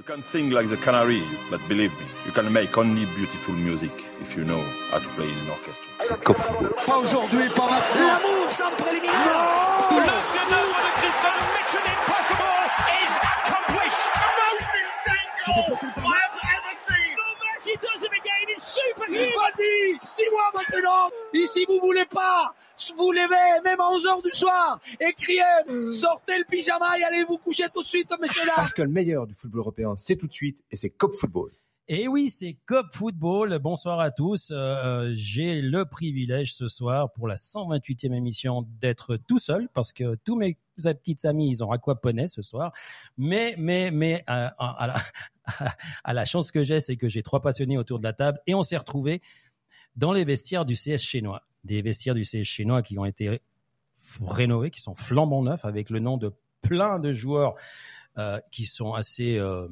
You can sing like the canary, but believe me, you can make only beautiful music if you know how to play in an orchestra. C'est Cop Football. Pas aujourd'hui, pas maintenant. L'amour sans préliminaire. Le fionneur de Cristiano Mission Impossible is accomplished. He does it again. It's superhuman. Vas-y, dis-moi maintenant. Ici, vous voulez pas vous levez, même à 11h du soir, et criez, sortez le pyjama et allez vous coucher tout de suite, messieurs dames. Parce que le meilleur du football européen, c'est tout de suite, et c'est Cop Football. Et oui, c'est Cop Football. Bonsoir à tous. Euh, J'ai le privilège ce soir pour la 128e émission d'être tout seul parce que tous mes petites amis, ils ont aquaponé ce soir. Mais, mais, mais, euh, à, la, à la chance que j'ai, c'est que j'ai trois passionnés autour de la table et on s'est retrouvés dans les vestiaires du CS chinois. Des vestiaires du CS chinois qui ont été rénovés, qui sont flambant neufs avec le nom de plein de joueurs euh, qui sont assez euh,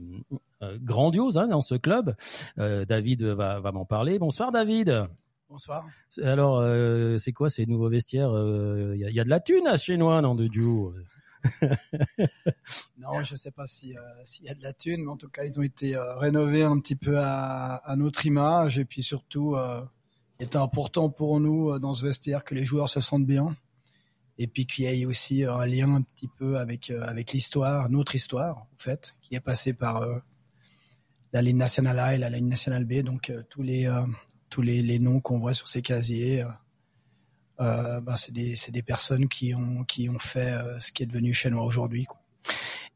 euh, grandioses hein, dans ce club. David va, va m'en parler. Bonsoir David. Bonsoir. Alors, c'est quoi ces nouveaux vestiaires Il y, y, a de la thune à chinois, non, de duo? Non, je sais pas s'il si y a de la thune, mais en tout cas, ils ont été rénovés un petit peu à, à, notre image et puis surtout, était important pour nous dans ce vestiaire que les joueurs se sentent bien et puis qu'il y ait aussi un lien un petit peu avec euh, avec l'histoire, notre histoire en fait, qui est passée par euh, la ligne nationale A et la ligne nationale B. Donc euh, tous les tous les, les noms qu'on voit sur ces casiers, ben, c'est des c'est des personnes qui ont qui ont fait ce qui est devenu chez nous aujourd'hui.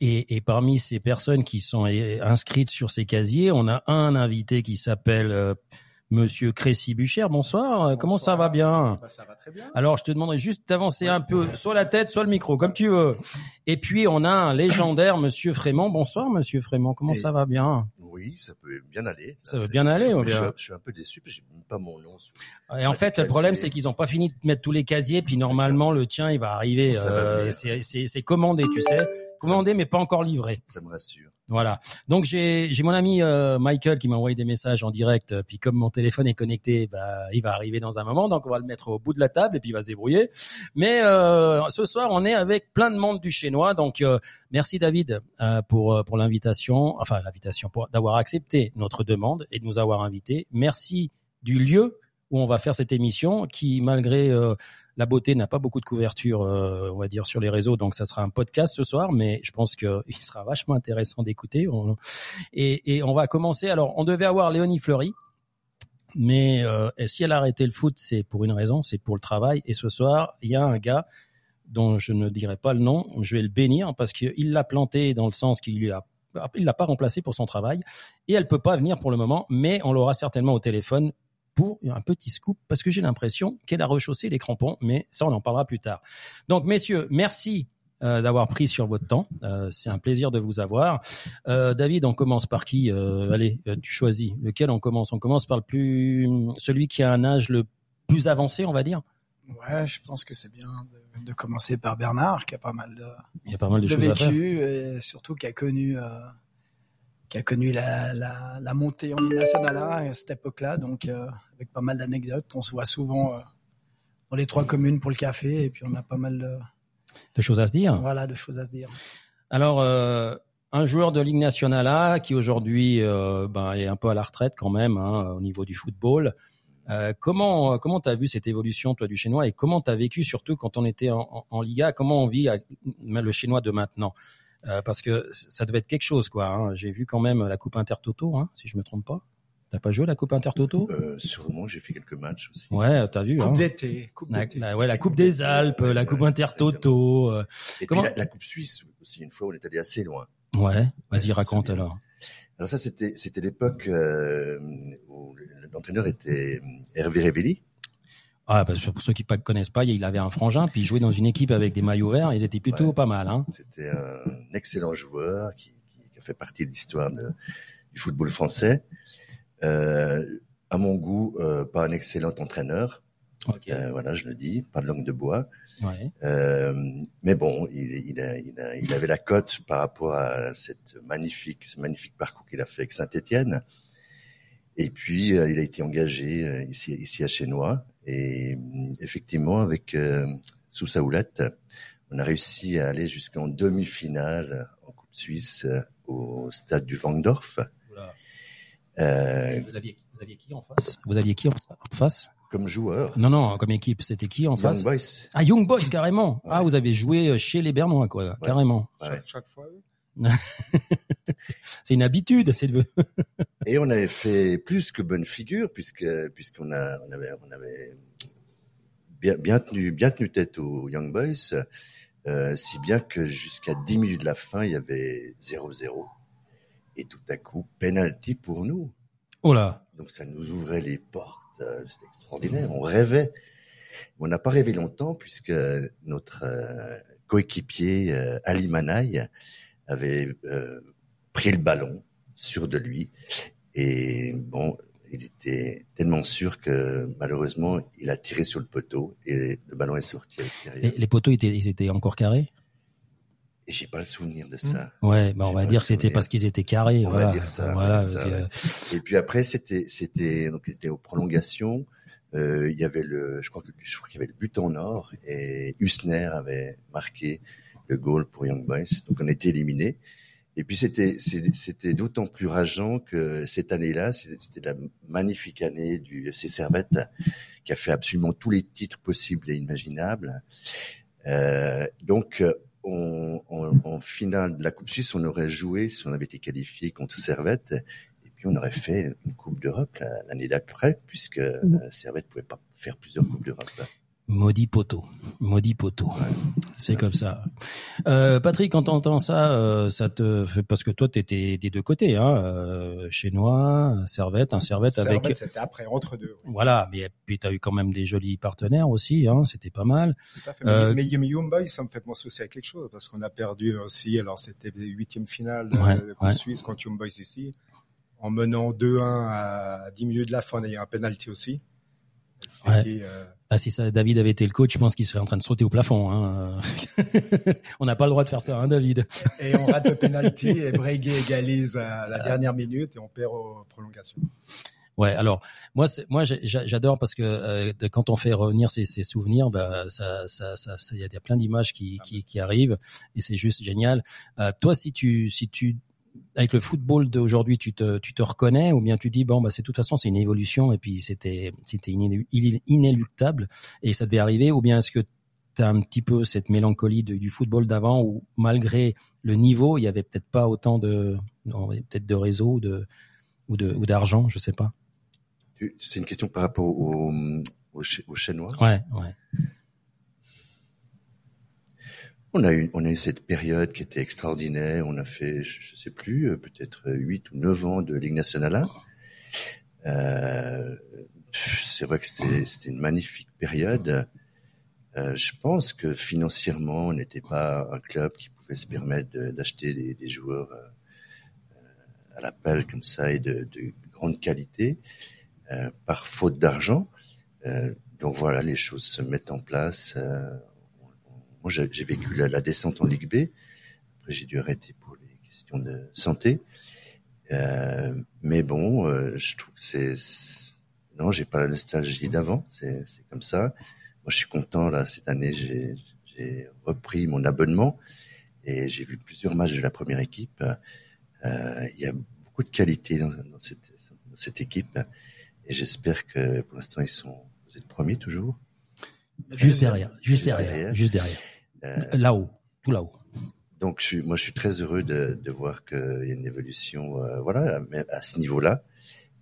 Et, et, parmi ces personnes qui sont inscrites sur ces casiers, on a un invité qui s'appelle Monsieur Crécy Bucher, bonsoir. bonsoir. Comment ça va bien bah, Ça va très bien. Alors, je te demanderai juste d'avancer un peu, soit la tête, soit le micro, comme tu veux. Et puis, on a un légendaire Monsieur Frémont. Bonsoir, Monsieur Frémont. Comment Et ça va bien? Oui, ça peut bien aller. Ça veut bien aller. Bien. je, suis un peu déçu j'ai même pas mon nom. Et en fait, le problème, c'est qu'ils ont pas fini de mettre tous les casiers. Puis normalement, le tien, il va arriver. Euh, c'est commandé, tu sais. Commandé, mais pas encore livré. Ça me rassure. Voilà. Donc j'ai j'ai mon ami euh, Michael qui m'a envoyé des messages en direct. Puis comme mon téléphone est connecté, bah il va arriver dans un moment. Donc on va le mettre au bout de la table et puis il va se débrouiller. Mais euh, ce soir on est avec plein de monde du chinois. Donc euh, merci David euh, pour pour l'invitation, enfin l'invitation pour d'avoir accepté notre demande et de nous avoir invités. Merci du lieu où on va faire cette émission qui malgré euh, la beauté n'a pas beaucoup de couverture, euh, on va dire, sur les réseaux, donc ça sera un podcast ce soir, mais je pense qu'il sera vachement intéressant d'écouter. Et, on va commencer. Alors, on devait avoir Léonie Fleury, mais euh, si elle a arrêté le foot, c'est pour une raison, c'est pour le travail. Et ce soir, il y a un gars dont je ne dirai pas le nom, je vais le bénir parce qu'il l'a planté dans le sens qu'il lui a il l'a pas remplacé pour son travail et elle peut pas venir pour le moment, mais on l'aura certainement au téléphone pour un petit scoop parce que j'ai l'impression qu'elle a rechaussé les crampons, mais ça on en parlera plus tard. Donc messieurs, merci euh, d'avoir pris sur votre temps. Euh, c'est un plaisir de vous avoir. Euh, David, on commence par qui Allez, tu choisis. Lequel on commence? On commence par le plus, celui qui a un âge le plus avancé, on va dire. Ouais, je pense que c'est bien de, de, commencer par Bernard, qui a pas mal de, Il y a pas mal de, de choses vécu à faire. et surtout qui a connu qui a connu la, la, la montée en Ligue nationale à cette époque-là, donc euh, avec pas mal d'anecdotes. On se voit souvent euh, dans les trois communes pour le café, et puis on a pas mal de, de choses à se dire. Voilà, de choses à se dire. Alors, euh, un joueur de Ligue nationale A qui aujourd'hui ben, est un peu à la retraite quand même hein, au niveau du football. Comment comment t'as vu cette évolution toi du chinois? Et comment t'as vécu surtout quand on était en, en, en Liga? Comment on vit le chinois de maintenant? Euh, parce que ça devait être quelque chose, quoi. Hein. J'ai vu quand même la Coupe Intertoto, hein, si je me trompe pas. T'as pas joué la Coupe Intertoto? Euh, Sûrement, j'ai fait quelques matchs aussi. Ouais, t'as vu. Coupe hein. d'été. La, la, ouais, la Coupe des Alpes, ouais, la Coupe ouais, Intertoto. Euh, Et comment... puis la, la, Coupe Suisse aussi, une fois, on est allé assez loin. Ouais, vas-y, raconte alors. Alors ça, c'était c'était l'époque euh, où l'entraîneur était Hervé Révelli. Ah, bah, pour ceux qui ne connaissent pas, il avait un frangin, puis il jouait dans une équipe avec des maillots verts. Ils étaient plutôt ouais, pas mal. Hein. C'était un excellent joueur qui, qui, a fait partie de l'histoire du football français. Euh, à mon goût, euh, pas un excellent entraîneur. Okay. Euh, voilà, je le dis, pas de langue de bois. Ouais. Mais bon, il, il, a, il, a, il, avait la cote par rapport à cette magnifique, ce magnifique parcours qu'il a fait avec Saint-Étienne. Et puis, euh, il a été engagé euh, ici, ici à Chenois. Et effectivement, avec euh, Oulette, on a réussi à aller jusqu'en demi-finale en Coupe Suisse au stade du Vangdorf. Oula. Euh, Vous aviez, vous aviez qui en face? Vous aviez qui en en face? comme joueur, Non, non, comme équipe, c'était qui en Young face? Boys. Ah, Young Boys, carrément. Ah, vous avez joué chez les Bernois, quoi, carrément. Ouais. Chaque fois, oui. C'est une habitude, c'est de... Et on avait fait plus que bonne figure puisque puisqu'on a on avait on avait bien bien tenu bien tenu tête aux Young Boys, euh, si bien que jusqu'à 10 minutes de la fin il y avait 0-0 et tout à coup penalty pour nous. Oh là Donc ça nous ouvrait les portes, euh, c'était extraordinaire. On rêvait. On n'a pas rêvé longtemps puisque notre euh, coéquipier euh, Ali Manaï avait euh, pris le ballon sûr de lui et bon, il était tellement sûr que malheureusement il a tiré sur le poteau et le ballon est sorti à l'extérieur. les, les poteaux, étaient, ils étaient encore carrés? Et j'ai pas le souvenir de ça. Ouais, bah on va dire que c'était parce qu'ils étaient carrés. On va dire ça, Voilà, ouais. euh, Et puis après, c'était, c'était, donc, il était aux prolongations. Euh, il y avait le, je crois que, je crois qu'il y avait le but en or et Husner avait marqué le goal pour Young Boys. Donc, on était éliminés. Et puis, c'était, c'était d'autant plus rageant que cette année-là, c'était la magnifique année du FC Servette qui a fait absolument tous les titres possibles et imaginables. Euh, donc, on, on- en finale de la Coupe Suisse, on aurait joué si on avait été qualifié contre Servette. Et puis on aurait fait une Coupe d'Europe la- l'année d'après, puisque euh, Servette pouvait pas faire plusieurs Coupes d'Europe. Maudit poteau. Maudit poteau. C'est comme ça. Euh, Patrick, quand t'entends ça, euh, ça te fait parce que toi t'étais des deux côtés, hein, euh, chinois, Servette, un Servette avec Servette, c'était après, entre deux. oui. voilà, mais puis t'as eu quand même des jolis partenaires aussi, hein, c'était pas mal. Tout à fait. Euh, Mais, mais Young Boys, ça me fait penser aussi à quelque chose, parce qu'on a perdu aussi, alors c'était les huitièmes finales Ouais, Coupe ouais. Suisse contre Young Boys ici, en menant 2-1 à 10 minutes de la fin, en ayant un penalty aussi. Ouais. euh, Ah, si ça, David avait été le coach, je pense qu'il serait en train de sauter au plafond. Hein. On n'a pas le droit de faire ça, hein, David. et on rate le penalty, et Breguet égalise à la dernière minute, et on perd aux prolongations. Ouais, alors moi, moi, j'adore parce que euh, de- quand on fait revenir ces, ces souvenirs, bah, ça, ça, ça, il y a- plein d'images qui, Ah, qui, qui arrivent et c'est juste génial. Euh, toi, si tu, si tu, avec le football d'aujourd'hui, tu te, tu te reconnais ou bien tu dis bon, bah, c'est de toute façon c'est une évolution et puis c'était, c'était inéluctable et ça devait arriver ou bien est-ce que tu as un petit peu cette mélancolie de- du football d'avant où malgré le niveau, il y avait peut-être pas autant de, peut-être de réseau, de ou de ou d'argent, je sais pas. C'est une question par rapport Ch- aux Chinois. Ouais, ouais. On a eu, on a eu cette période qui était extraordinaire. On a fait, je, je sais plus, euh, peut-être huit ou neuf ans de Ligue nationale 1. Euh, c'est vrai que c'était une magnifique période. Euh, je pense que financièrement, on n'était pas un club qui pouvait se permettre d'acheter des, des joueurs euh, euh, à l'appel comme ça et de, de grande qualité euh, par faute d'argent. Donc voilà, les choses se mettent en place. Moi, j'ai vécu la, la descente en Ligue B. Après, j'ai dû arrêter pour les questions de santé. Euh, mais bon, euh, je trouve que c'est non, j'ai pas la nostalgie d'avant. C'est comme ça. Moi, je suis content là cette année. J'ai j'ai repris mon abonnement et j'ai vu plusieurs matchs de la première équipe. Euh, il y a beaucoup de qualité dans, dans cette, dans cette équipe et j'espère que pour l'instant ils sont. Vous êtes premiers toujours? Juste derrière, juste Juste derrière, derrière. juste derrière. Euh, Là-haut, tout là-haut. Donc, je suis, moi, je suis très heureux de, de voir qu'il y a une évolution, euh, voilà, mais à ce niveau-là,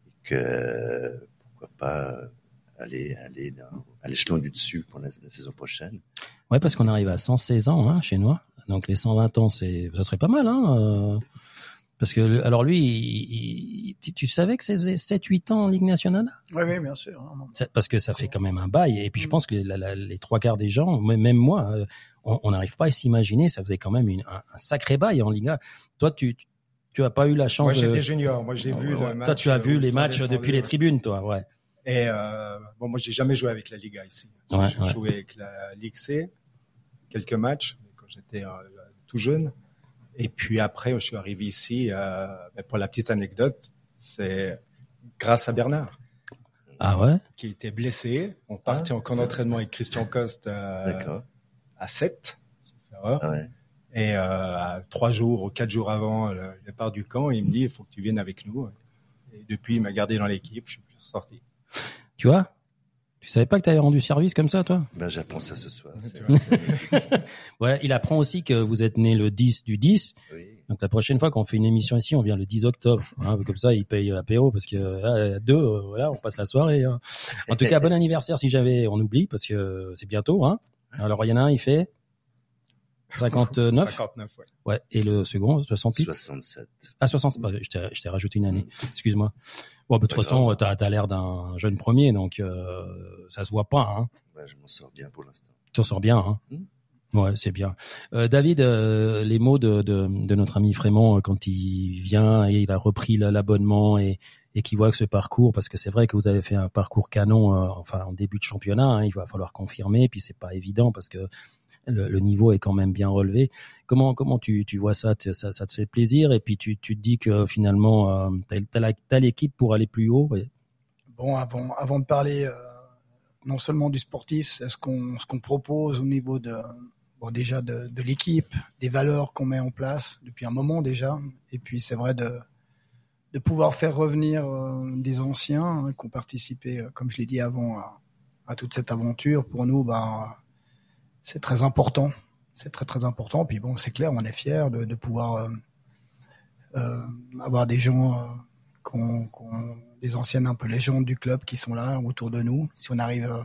et que pourquoi pas aller, aller dans, à l'échelon du dessus pour la, la saison prochaine. Ouais, parce qu'on arrive à 116 ans, hein, chez nous. Donc les 120 ans, c'est, ça serait pas mal, hein. euh, parce que, alors lui, il- il- tu, savais que c'est 7-8 ans en Ligue nationale? Oui, oui, bien sûr. Ça- Parce que ça fait quand même un bail. Et puis je pense que la- la- les trois quarts des gens, même moi, euh, on n'arrive pas à s'imaginer. Ça faisait quand même une- un, un sacré bail en Liga. Toi, tu, tu, tu as pas eu la chance Moi, j'étais junior. Moi, j'ai vu Ouais, le match. Toi, tu as euh, vu où les matchs depuis les tribunes, toi, ouais. Et euh, bon, moi, j'ai jamais joué avec la Liga ici. Ouais, j'ai ouais. joué avec la Ligue C, quelques matchs quand j'étais euh, tout jeune. Et puis après, je suis arrivé ici. Euh, ben, pour la petite anecdote, c'est grâce à Bernard Ah ouais? qui était blessé. On partait en camp d'entraînement avec Christian Coste euh, à 7. sauf erreur. Ah ouais. Et euh, trois jours ou quatre jours avant le départ du camp, il me dit il faut que tu viennes avec nous. Et depuis, il m'a gardé dans l'équipe. Je suis plus sorti. Tu vois? Tu savais pas que tu avais rendu service comme ça, toi? Ben, j'apprends ça ce soir. Ouais, il apprend aussi que vous êtes né le 10 du 10. oui. Donc la prochaine fois qu'on fait une émission ici, on vient le 10 octobre. Hein, comme ça, il paye l'apéro parce que là, à deux, euh, voilà, on passe la soirée. hein. En tout cas, bon anniversaire si j'avais, on oublie parce que c'est bientôt. Hein. Alors il y en a un, il fait 59. 59, ouais. Ouais, et le second, 68. 67. Ah, 60. bah, je t'ai je t'ai rajouté une année. Excuse-moi. Bon, bah, de toute façon, t'as as, l'air d'un jeune premier, donc euh, ça se voit pas. Hein. Ben, je m'en sors bien pour l'instant. Tu t'en sors bien. Hein. Ouais, c'est bien. Euh, David, euh, les mots de, de, de notre ami Frémont euh, quand il vient et il a repris la- l'abonnement et, et qu'il voit que ce parcours, parce que c'est vrai que vous avez fait un parcours canon, euh, enfin en début de championnat, hein, il va falloir confirmer, puis c'est pas évident parce que le, niveau est quand même bien relevé. Comment comment tu, tu vois ça, ça te fait plaisir? Et puis tu, tu te dis que finalement euh, t'as t'as l'équipe pour aller plus haut. et- Bon, avant, avant de parler euh, non seulement du sportif, c'est ce qu'on ce qu'on propose au niveau de bon déjà de, de l'équipe, des valeurs qu'on met en place depuis un moment déjà, et puis c'est vrai de de pouvoir faire revenir euh, des anciens hein, qui ont participé, euh, comme je l'ai dit avant, à, à toute cette aventure. Pour nous, ben c'est très important, c'est très très important. Puis bon, c'est clair, on est fiers de, pouvoir euh, euh, avoir des gens euh, qu'on- des anciennes un peu légendes du club qui sont là autour de nous. Si on arrive euh,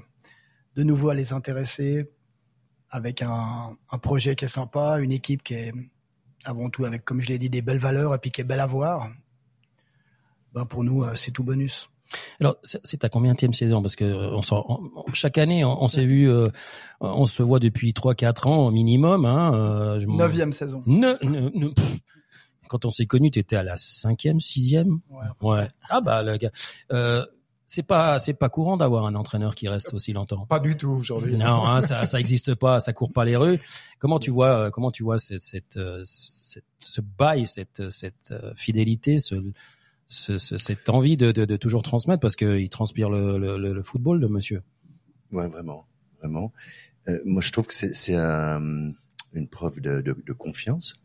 de nouveau à les intéresser avec un, un projet qui est sympa, une équipe qui est avant tout avec, comme je l'ai dit, des belles valeurs et puis qui est belle à voir, ben pour nous, c'est tout bonus. Alors, c'est ta combien de saison Parce que euh, on on- chaque année, on, on s'est vu, euh, on se voit depuis 3-4 ans au minimum. Hein, euh, je Neuvième saison. Ne, ne, ne-. Quand on s'est connus, tu étais à la cinquième, sixième? Ouais. Ouais. Ah bah le gars, euh, c'est pas c'est pas courant d'avoir un entraîneur qui reste aussi longtemps. Pas du tout aujourd'hui. Non, hein, ça ça existe pas, ça court pas les rues. Comment tu vois euh, comment tu vois cette cette, euh, cette ce bail, cette cette fidélité, ce, ce, ce- cette envie de, de, de toujours transmettre parce que il transpire le, le, le- football, le monsieur. Ouais, vraiment, vraiment. Euh, moi, je trouve que c'est un- une preuve de, de, de confiance.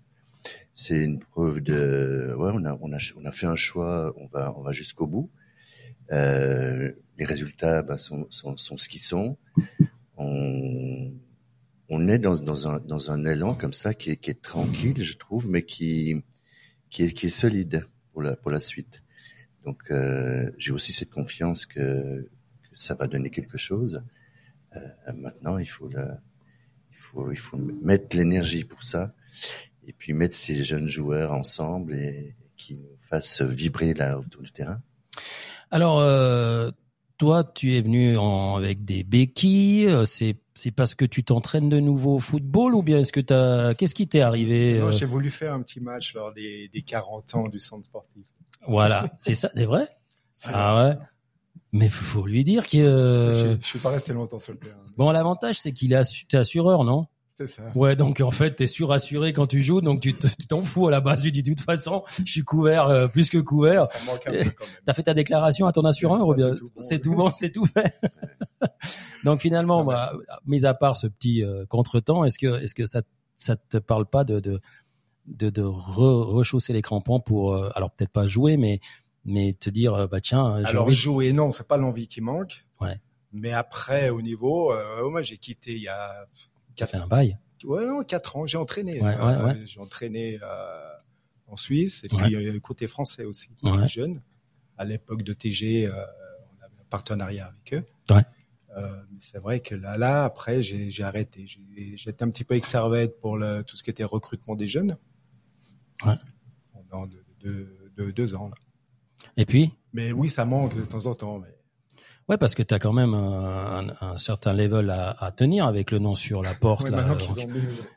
C'est une preuve de, ouais, on a, on a, on a fait un choix, on va, on va jusqu'au bout. Euh, les résultats ben, sont, sont, sont ce qu'ils sont. On, on est dans, dans un, dans un élan comme ça qui est, qui est tranquille, je trouve, mais qui, qui est, qui est solide pour la, suite. Donc, euh, j'ai aussi cette confiance que, ça va donner quelque chose. Euh, maintenant, il faut il faut, il faut mettre l'énergie pour ça, et puis mettre ces jeunes joueurs ensemble et qui nous fassent vibrer là autour du terrain. Alors euh, toi, tu es venu en, avec des béquilles. C'est c'est parce que tu t'entraînes de nouveau au football ou bien est-ce que t'as qu'est-ce qui t'est arrivé euh, J'ai voulu faire un petit match lors des, des 40 ans du centre sportif. Voilà, c'est ça, c'est vrai? Ah ouais. Mais faut faut lui dire que euh, Je, je suis pas resté longtemps sur le terrain. bon, l'avantage c'est qu'il est assureur, non? C'est ça. Ouais, donc en fait, t'es surassuré quand tu joues, donc tu te- tu t'en fous à la base. Tu dis de toute façon, je suis couvert euh, plus que couvert. Ça manque un peu quand même. T'as fait ta déclaration à ton assureur Ça, ou bien c'est tout bon. c'est tout bon, c'est tout fait? Donc finalement, bah, mis à part ce petit euh, contretemps, est-ce que est-ce que ça ça te parle pas de de de, de re- rechausser les crampons pour euh, alors peut-être pas jouer, mais mais te dire euh, bah tiens, Alors envie jouer, non, c'est pas l'envie qui manque. Ouais. Mais après, au niveau, moi j'ai quitté il y a ça fait un bail? ouais, non, quatre ans. J'ai entraîné. Ouais, euh, ouais, ouais. J'ai entraîné euh, en Suisse et puis euh, côté français aussi. Jeune. À l'époque de TG, on avait un partenariat avec eux. Ouais. Euh, c'est vrai que là, là, après, j'ai arrêté. J'étais un petit peu exervette pour le, tout ce qui était recrutement des jeunes. Ouais. Pendant de, de- de- deux ans. Là. Et puis? Mais oui, ça manque de temps en temps. Mais... ouais, parce que t'as quand même un, un- certain level à, à tenir avec le nom sur la porte. Ouais, là. mis-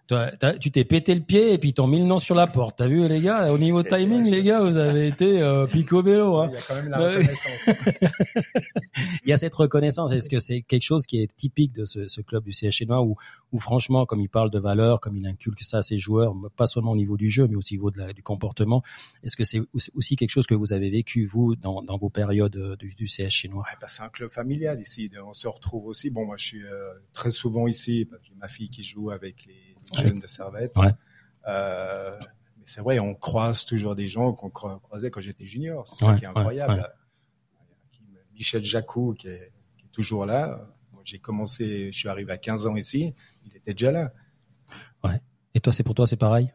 t'as- tu t'es pété le pied et puis t'ont mis le nom sur la porte. T'as vu les gars Au niveau timing, les gars, vous avez été euh, picobello. Hein. Il y a quand même la reconnaissance. Il y a cette reconnaissance. Est-ce que c'est quelque chose qui est typique de ce, ce club du CH chinois où, où franchement, comme il parle de valeurs, comme il inculque ça à ses joueurs, pas seulement au niveau du jeu, mais aussi au niveau de la- du comportement, est-ce que c'est aussi- quelque chose que vous avez vécu vous dans, dans vos périodes euh, du, du CH chinois Ouais, bah, c'est un club familial ici. On se retrouve aussi. Bon, moi, je suis euh, très souvent ici. Bah, J'ai ma fille qui joue avec les jeunes de Servette. Ouais. Euh, mais c'est vrai, on croise toujours des gens qu'on cro- croisait quand j'étais junior. C'est ça Ouais, qui est incroyable. ouais. Michel Jacou, qui est, qui est toujours là. Moi, j'ai commencé, je suis arrivé à 15 ans ici. Il était déjà là. Et toi, c'est pour toi, c'est pareil?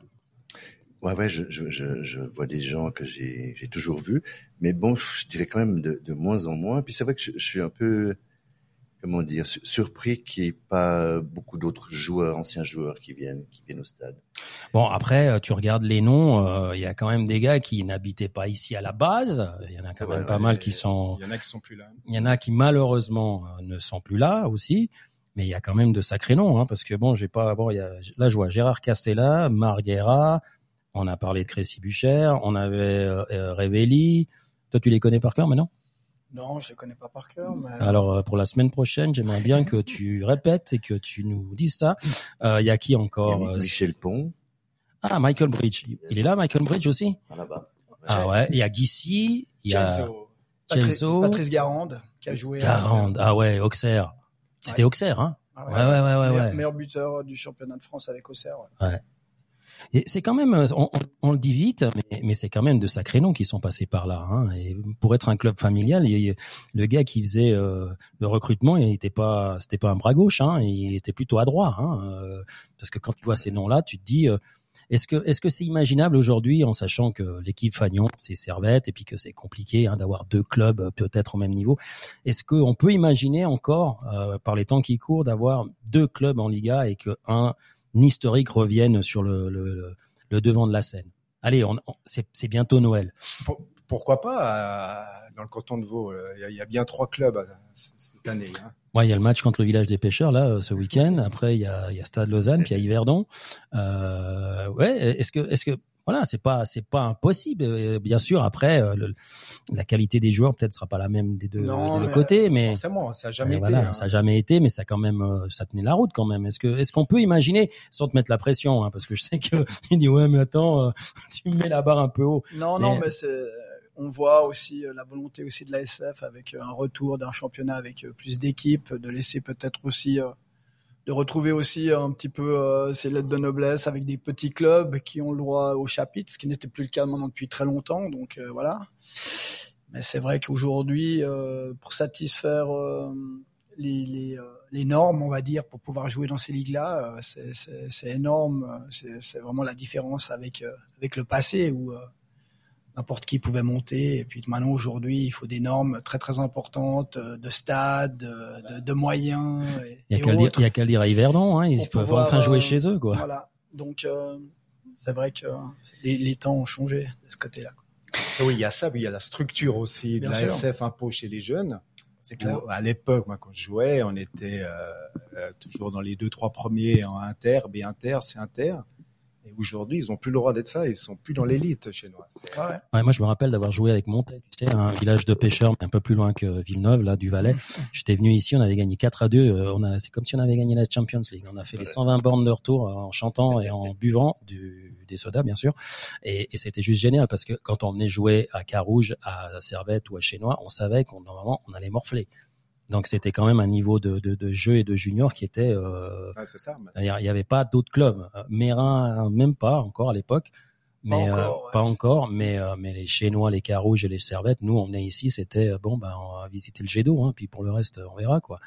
Ouais, ouais, je, je, je, je vois des gens que j'ai, j'ai toujours vus, mais bon, je dirais quand même de, de moins en moins. Puis c'est vrai que je, je suis un peu, comment dire, su- surpris qu'il n'y ait pas beaucoup d'autres joueurs, anciens joueurs qui viennent, qui viennent au stade. Bon, après, euh, tu regardes les noms, euh, il y a quand même des gars qui n'habitaient pas ici à la base. Il y en a quand Ouais, même pas ouais, mal qui sont... Il y en a qui sont plus là. Il y en a qui malheureusement euh, ne sont plus là aussi, mais il y a quand même de sacrés noms, hein, parce que bon, j'ai pas, bon, il y a, là je vois Gérard Castella, Marguera, on a parlé de Crécy Bucher, on avait euh, euh, Revelli. Toi, tu les connais par cœur maintenant? Non, je les connais pas par cœur, mais Alors euh, pour la semaine prochaine, j'aimerais bien que tu répètes et que tu nous dises ça. Euh, Il y a qui Il y a encore Mi- euh, Michel Pont, Ah, Michael Bridge. Il est là, Michael Bridge aussi? Par là-bas. Ah ouais. Il y a Guissy, il y a Celso. Patri- Celso, Patrice Garande qui a joué. à- Garande. Ah ouais, Auxerre. C'était Auxerre, hein? Ah Ouais, ouais, ouais, ouais. meilleur, ouais. meilleur buteur du championnat de France avec Auxerre. ouais. C'est quand même, on, on- on le dit vite, mais, mais c'est quand même de sacrés noms qui sont passés par là. Hein. Et pour être un club familial, il- le gars qui faisait euh, le recrutement, il était pas, c'était pas un bras gauche, hein, il était plutôt à droit. Hein, euh, parce que quand tu vois ces noms-là, tu te dis, euh, est-ce que est-ce que c'est imaginable aujourd'hui, en sachant que l'équipe Fagnon, c'est Servette, et puis que c'est compliqué hein, d'avoir deux clubs euh, peut-être au même niveau. Est-ce qu'on peut imaginer encore, euh, par les temps qui courent, d'avoir deux clubs en Liga et que un historique revienne sur le, le, le, le devant de la scène. Allez, on, on- c'est bientôt Noël. Pour- pourquoi pas euh, dans le canton de Vaud euh, Il y, a- il y a bien trois clubs euh, cette année. Hein. Ouais, il y a le match contre le village des pêcheurs là euh, ce week-end. Après, il y a, il y a Stade Lausanne, puis il y a Yverdon. Euh, ouais, est-ce que est-ce que voilà, c'est pas c'est pas impossible. Euh, Bien sûr, après euh, le- la qualité des joueurs peut-être sera pas la même des deux, Non, des deux mais, côtés, mais Forcément, ça n'a jamais été. voilà, hein. ça a jamais été, mais ça a quand même, euh, ça tenait la route quand même. Est-ce que, est-ce qu'on peut imaginer, sans te mettre la pression, hein, parce que je sais que tu dis ouais, mais attends, euh, tu me mets la barre un peu haut. Non, Mais- non, mais c'est, on voit aussi euh, la volonté aussi de la SF avec euh, un retour d'un championnat avec euh, plus d'équipes, de laisser peut-être aussi, euh, de retrouver aussi un petit peu euh, ces lettres de noblesse avec des petits clubs qui ont le droit au chapitre, ce qui n'était plus le cas maintenant depuis très longtemps. Donc euh, voilà. Mais c'est vrai qu'aujourd'hui, euh, pour satisfaire les, les, normes, on va dire, pour pouvoir jouer dans ces ligues-là, c'est, énorme. C'est, vraiment la différence avec avec le passé n'importe qui pouvait monter. Et puis maintenant, aujourd'hui, il faut des normes très très importantes euh, de stade, de, de, de moyens. Et, Il y a qu'à le dire, autres. il y a qu'à le dire à Yverdon, hein, ils peuvent pouvoir, enfin jouer euh, chez eux, quoi. Voilà. Donc euh, c'est vrai que les, les temps ont changé de ce côté-là. Oui, il y a ça, mais il y a la structure aussi de Bien la sûr. SF impôt chez les jeunes. C'est clair. À l'époque, moi, quand je jouais, on était euh, euh, toujours dans les deux, trois premiers en inter, B inter, C inter. Aujourd'hui, ils ont plus le droit d'être ça. Ils sont plus dans l'élite chez nous. Ouais, ouais. Ouais, moi, je me rappelle d'avoir joué avec Montet, tu sais, un village de pêcheurs un peu plus loin que Villeneuve, là, du Valais. J'étais venu ici, on avait gagné 4 à 2. euh, on a, c'est comme si on avait gagné la Champions League. On a fait les 120 bornes de retour euh, en chantant et en buvant du, des sodas, bien sûr. Et, et c'était juste génial parce que quand on venait jouer à Carouge, à Servette ou à Chénois, on savait qu'on, normalement, on allait morfler. Donc c'était quand même un niveau de, de, de jeu et de junior qui était euh, Ouais, c'est ça. Il n'y avait pas d'autres clubs. Euh, Mérin, même pas encore à l'époque. Mais Pas euh, encore, ouais. pas encore, mais euh, mais les Chénois, les Carouges et les Servettes, nous on venait ici, c'était euh, bon ben on va visiter le jet d'eau, hein, puis pour le reste on verra quoi.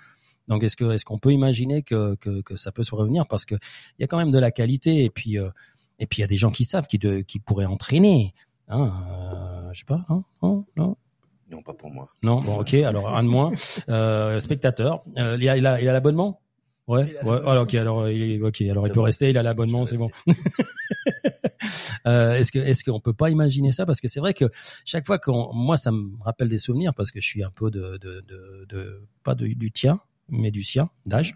Donc est-ce que est-ce qu'on peut imaginer que, que que ça peut se revenir? Parce que il y a quand même de la qualité et puis euh, et puis il y a des gens qui savent qui de, qui pourraient entraîner. Hein, euh, je sais pas, non, non, non? Non, pas pour moi. Non, bon, ok, alors un de moins. Euh, spectateur, euh, il a, il a, il a l'abonnement? Ouais, Il a ouais. Alors, ok, alors il est, ok, alors il peut bon. rester, il a l'abonnement, c'est bon. euh, est-ce que, est-ce qu'on peut pas imaginer ça? Parce que c'est vrai que chaque fois qu'on, moi, ça me rappelle des souvenirs parce que je suis un peu de, de, de, de pas de, du tien, mais du sien, d'âge.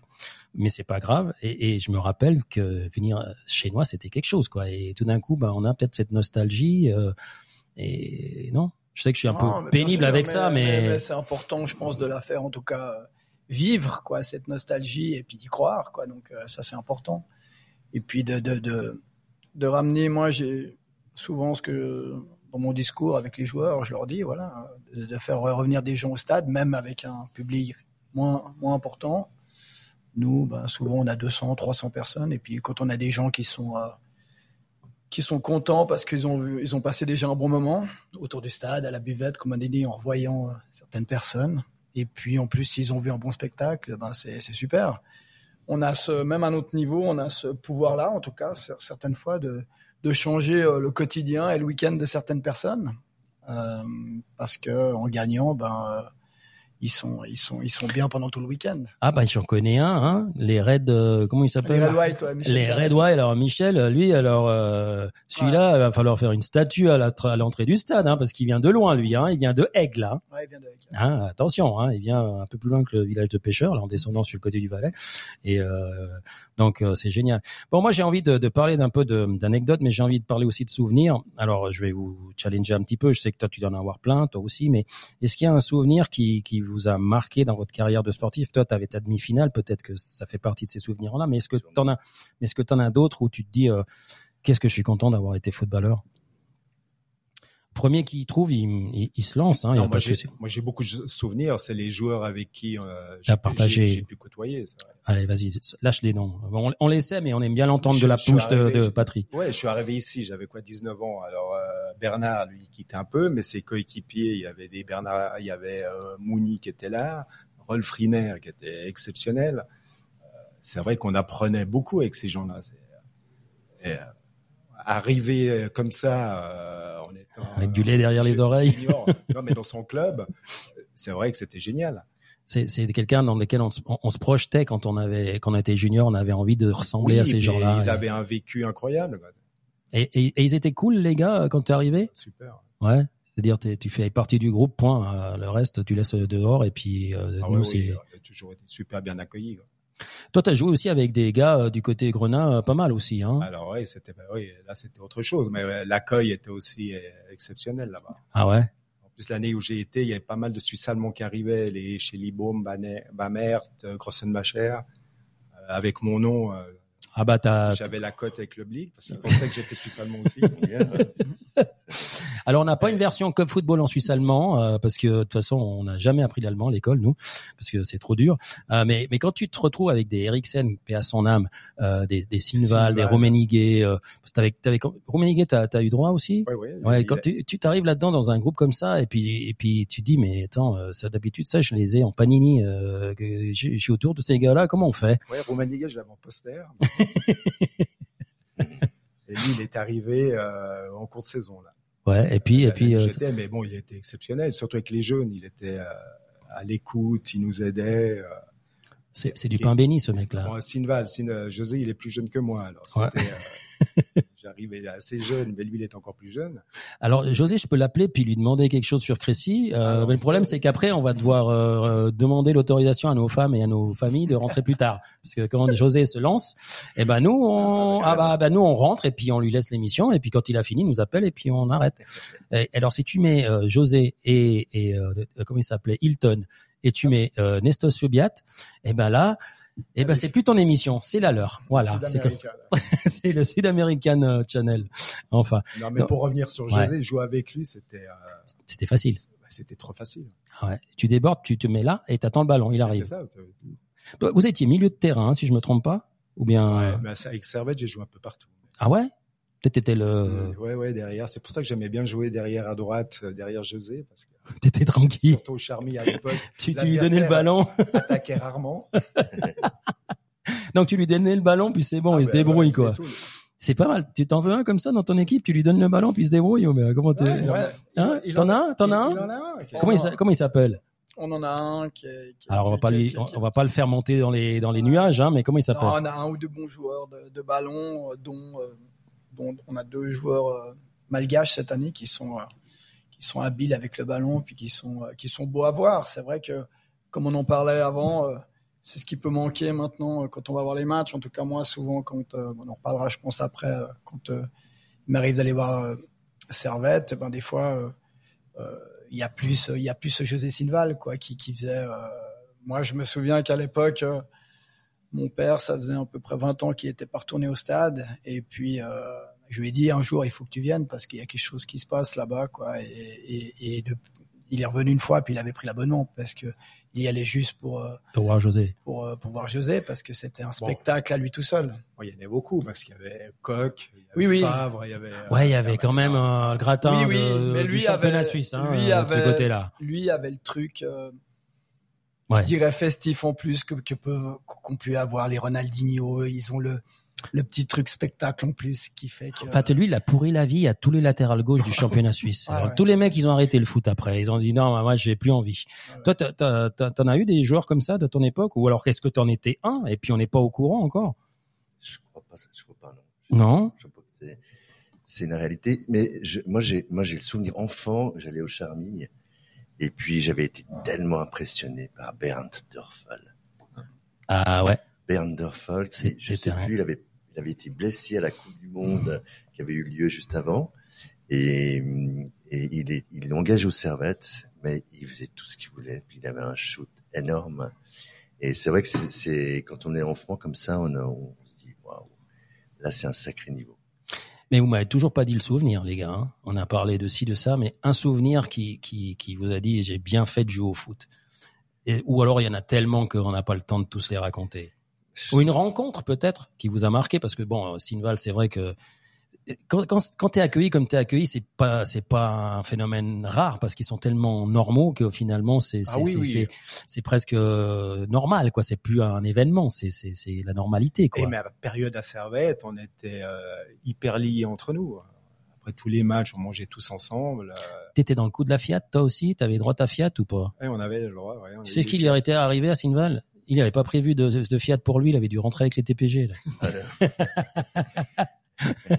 Mais c'est pas grave. Et, et je me rappelle que venir chez moi, c'était quelque chose, quoi. Et tout d'un coup, ben, on a peut-être cette nostalgie. euh, et non, je sais que je suis un Non, peu pénible sûr, avec ça, mais, c'est important, je pense, de la faire en tout cas vivre quoi cette nostalgie et puis d'y croire quoi. Donc euh, ça c'est important. Et puis de de de, de ramener, moi j'ai souvent ce que dans mon discours avec les joueurs, je leur dis voilà, de, de faire revenir des gens au stade, même avec un public moins moins important. Nous, ben, souvent on a 200, 300 personnes, et puis quand on a des gens qui sont qui sont contents parce qu'ils ont ils ont passé déjà un bon moment autour du stade, à la buvette, comme on dit, en revoyant euh, certaines personnes. Et puis en plus, s'ils ont vu un bon spectacle, ben c'est super. On a ce même à notre niveau, on a ce pouvoir-là, en tout cas, cer- certaines fois, de de changer euh, le quotidien et le week-end de certaines personnes, Euh, parce que en gagnant, ben ils sont ils sont ils sont bien pendant tout le week-end. Ah bah j'en connais un, hein, les Red, euh, comment il Les s'appelle? Red White, ouais, Michel Les. Red White. Alors Michel, lui, alors euh, celui-là, il va falloir faire une statue à l'entrée du stade, hein, parce qu'il vient de loin, lui. Hein, il vient de Aigle. Hein. Ouais, il vient de- Hein, attention, hein, il vient un peu plus loin que le village de pêcheurs, là, en descendant sur le côté du Valais. Et euh, donc euh, c'est génial. Bon, moi j'ai envie de, de parler d'un peu d'anecdotes, mais j'ai envie de parler aussi de souvenirs. Alors je vais vous challenger un petit peu. Je sais que toi tu dois en avoir plein, toi aussi. Mais est-ce qu'il y a un souvenir qui, qui vous a marqué dans votre carrière de sportif Toi, tu avais ta demi-finale, peut-être que ça fait partie de ces souvenirs-là. Mais est-ce que t'en as, mais est-ce que t'en as d'autres où tu te dis, euh, qu'est-ce que je suis content d'avoir été footballeur? Premier qui y trouve, il, il- il se lance. Hein, Non, moi, j'ai, souci. moi, j'ai beaucoup de souvenirs. C'est les joueurs avec qui euh, j'ai, partagé. j'ai, j'ai pu côtoyer. Allez, vas-y, lâche les noms. On, on les sait, mais on aime bien l'entendre de la bouche de, arrivé, de je- Patrie. Ouais, je suis arrivé ici, j'avais quoi 19 ans. Alors euh, Bernard, lui, quittait un peu, mais ses coéquipiers, il y avait des Bernard, il y avait euh, Mouni qui était là, Rolf Riner qui était exceptionnel. Euh, c'est vrai qu'on apprenait beaucoup avec ces gens-là. Et, euh, arriver comme ça, en étant Avec du lait derrière les oreilles. junior, non, mais dans son club, c'est vrai que c'était génial. C'est, quelqu'un dans lequel on, se- on, on se projetait quand on avait, quand on était junior, on avait envie de ressembler Oui, à ces gens-là. Ils Et- avaient un vécu incroyable. Et, et, et ils étaient cool, les gars, quand t'es arrivé? Super. Ouais. C'est-à-dire, tu fais partie du groupe, point. Euh, le reste, tu laisses dehors. Et puis, euh, Ah nous, ouais, c'est. oui, on a toujours été super bien accueillis. quoi. Toi, t'as joué aussi avec des gars euh, du côté Grenat, euh, pas mal aussi, hein. Alors oui, c'était oui, là c'était autre chose, mais l'accueil était aussi euh, exceptionnel là-bas. Ah ouais? En plus l'année où j'ai été, il y avait pas mal de Suisses allemands qui arrivaient, les chez Libaum, Bane- Bamert, euh, Grossenbacher, euh, avec mon nom. Euh, Ah bah t'as. J'avais la cote avec le Blick parce qu'ils pensaient que j'étais Suisse allemand aussi. Alors on n'a pas une version Cup Football en suisse allemand euh, parce que de toute façon on n'a jamais appris l'allemand à l'école nous parce que c'est trop dur. Euh, mais mais quand tu te retrouves avec des Eriksen, paix à son âme, euh, des des Sinval, des. Rummenigge, euh, t'avais t'avais Rummenigge t'as t'as eu droit aussi? Ouais, ouais, Ouais, quand tu tu t'arrives là-dedans dans un groupe comme ça et puis et puis tu dis mais attends euh, ça d'habitude ça je les ai en panini euh, que je je suis autour de ces gars-là comment on fait? Ouais, Roumaniga, je l'avais en poster. et lui, il est arrivé euh, en cours de saison là. Ouais et puis et puis euh, J'étais, mais bon, il était exceptionnel, surtout avec les jeunes. Il était euh, à l'écoute, il nous aidait. euh. c'est du pain béni ce mec là. Bon, Sinval, Sin, euh, José, il est plus jeune que moi. Alors, Ouais. c'était, euh, j'arrivais assez jeune, mais lui, il est encore plus jeune. Alors José, je peux l'appeler puis lui demander quelque chose sur Crécy. Euh, Alors, mais le problème, c'est qu'après, on va devoir euh, euh, demander l'autorisation à nos femmes et à nos familles de rentrer plus tard, parce que quand José se lance, eh ben nous, on, ah bah, bah nous on rentre et puis on lui laisse l'émission et puis quand il a fini, il nous appelle et puis on arrête. Et, alors si tu mets euh, José et, et euh, comment il s'appelait Hilton et tu mets euh, Nestor Subiat, eh ben là. Eh ben c'est plus ton émission, c'est la leur. Voilà, c'est comme- Sud-Américain. c'est le Sud-American euh, Channel. Enfin, Non, mais Non. pour revenir sur Ouais. José, jouer avec lui, c'était, euh, c'était facile. bah, c'était trop facile. Ah ouais. Tu débordes, tu te mets là et t'attends le ballon, il arrive. Ça, Vous étiez milieu de terrain, si je me trompe pas, ou bien ouais, mais avec Servette, j'ai joué un peu partout. ah ouais, peut-être t'étais le, Ouais, ouais, derrière. C'est pour ça que j'aimais bien jouer derrière à droite, euh, derrière José, parce que t'étais tranquille. surtout au Charmy à l'époque, Tu, tu lui donnais le ballon, attaquait rarement. donc tu lui donnais le ballon, puis c'est bon, Ah, il se ben, débrouille quoi. c'est pas mal. Tu t'en veux un comme ça dans ton équipe, tu lui donnes le ballon, puis il se débrouille. Mais comment t'es Ouais, ouais. Hein? T'en en as un? T'en as il- il un en a un, ok. Comment il comment il s'appelle? On en a un qui est. qui Alors on va qui- pas qui- lui, qui- on, qui- on va pas le faire monter dans les dans les nuages, hein, mais comment il s'appelle? On a un ou deux bons joueurs de, de ballon, euh, dont, euh, dont on a deux joueurs euh, malgaches cette année qui sont euh, qui sont habiles avec le ballon, puis qui sont euh, qui sont beaux à voir. C'est vrai que comme on en parlait avant, euh, c'est ce qui peut manquer maintenant euh, quand on va voir les matchs. En tout cas moi, souvent quand on en reparlera, je pense après, quand il m'arrive d'aller voir Servette, ben des fois. il y a plus il y a plus José Sinval quoi qui qui faisait moi je me souviens qu'à l'époque mon père ça faisait à peu près 20 ans qu'il était pas retourné au stade et puis je lui ai dit un jour il faut que tu viennes parce qu'il y a quelque chose qui se passe là-bas quoi et, et, et de- il est revenu une fois, puis il avait pris l'abonnement parce que il y allait juste pour euh, Pour voir José. pour, euh, pour voir José parce que c'était un spectacle à lui tout seul. Bon, il y en avait beaucoup parce qu'il y avait Coq, il y avait Oui, oui. Favre, il y avait. euh, Ouais, il y avait quand même euh, le gratin Oui, oui, de- mais du lui championnat avait- suisse, hein, lui euh, de ce avait- côté-là. Lui avait le truc, euh, Ouais. je dirais festif en plus que que peuvent qu'ont pu avoir les Ronaldinho. Ils ont le le petit truc spectacle en plus qui fait que. En fait, lui, il a pourri la vie à tous les latérales gauche du championnat suisse. Ah Alors, ouais. Tous les mecs, ils ont arrêté le foot après. Ils ont dit non, moi, j'ai plus envie. Ouais. Toi, t'as- t'as- t'as- t'en as eu des joueurs comme ça de ton époque, ou alors qu'est-ce que t'en étais un? Et puis on n'est pas au courant encore Je crois pas, ça, je crois pas, non. Je- Non. Je crois que c'est, c'est une réalité. Mais je, moi, j'ai, moi, j'ai le souvenir enfant, j'allais au Charmille, et puis j'avais été tellement impressionné par Bernd Dörfel. Ah ouais. Bernd Dörfel, C'est- je sais plus, il avait, il avait été blessé à la Coupe du Monde qui avait eu lieu juste avant, et, et il est, il aux Servettes, mais il faisait tout ce qu'il voulait, puis il avait un shoot énorme. Et c'est vrai que c'est, quand on est enfant comme ça, on, a- on se dit waouh, là c'est un sacré niveau. Mais vous m'avez toujours pas dit le souvenir, les gars. hein. On a parlé de ci, de ça, mais un souvenir qui, qui, qui vous a dit j'ai bien fait de jouer au foot. Et, ou alors il y en a tellement qu'on n'a pas le temps de tous les raconter. Ou une rencontre peut-être qui vous a marqué parce que bon, euh, Sinval, c'est vrai que quand, quand, quand t'es accueilli comme t'es accueilli, c'est pas c'est pas un phénomène rare parce qu'ils sont tellement normaux que finalement c'est c'est Ah oui, c'est- oui. c'est c'est presque euh, normal quoi. C'est plus un événement, c'est c'est c'est la normalité quoi. Et mais à la période à Servette, on était euh, hyper liés entre nous. Après tous les matchs, on mangeait tous ensemble. euh, T'étais dans le coup de la Fiat toi aussi, t'avais droit à Fiat ou pas? Et on avait le droit. Ouais, on Tu sais ce filles. y était arrivé à Sinval Il n'avait pas prévu de, de Fiat pour lui, il avait dû rentrer avec les TPG. Là.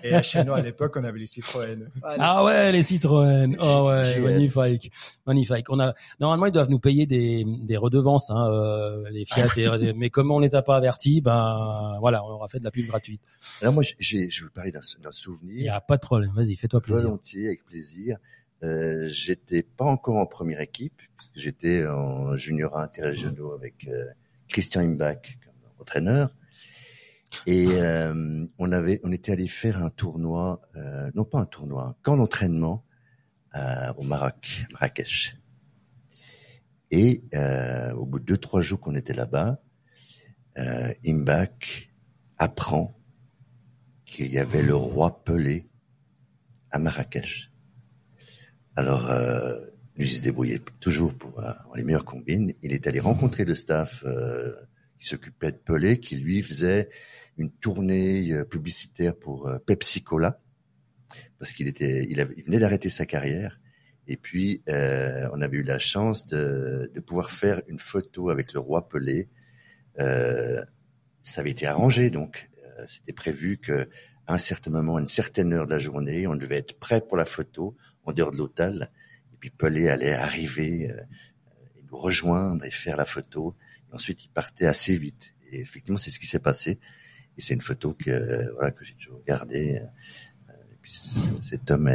Et à chez nous, à l'époque, on avait les Citroën. Ah ouais, les Citroën. Oh ouais, GS. magnifique, magnifique. On a normalement ils doivent nous payer des, des redevances, hein, euh, les Fiat. et- mais comme on les a pas avertis, ben voilà, on aura fait de la pub gratuite. Alors moi, j'ai, je veux parler d'un, d'un Il y souvenir a pas de problème. Vas-y, fais-toi plaisir. volontiers, avec plaisir. Euh, j'étais pas encore en première équipe puisque j'étais en junior interrégionaux avec euh, Christian Imbach comme entraîneur. Et euh, on avait, on était allé faire un tournoi, euh, non pas un tournoi, un camp d'entraînement euh, au Maroc, Marrakech. Et au bout de deux trois jours qu'on était là-bas, euh, Imbach apprend qu'il y avait le roi Pelé à Marrakech. Alors, lui se débrouillait toujours pour euh, les meilleures combines. Il est allé rencontrer le staff euh, qui s'occupait de Pelé, qui lui faisait une tournée euh, publicitaire pour euh, Pepsi Cola, parce qu'il était, il, venait d'arrêter sa carrière. Et puis, on avait eu la chance de, de pouvoir faire une photo avec le roi Pelé. Ça avait été arrangé, donc c'était prévu que à un certain moment, à une certaine heure de la journée, on devait être prêt pour la photo en dehors de l'hôtel. Puis Pelé allait arriver euh, et nous rejoindre et faire la photo. Et ensuite, il partait assez vite. Et effectivement, c'est ce qui s'est passé. Et c'est une photo que euh, voilà que j'ai toujours gardée. Euh, Et puis cet homme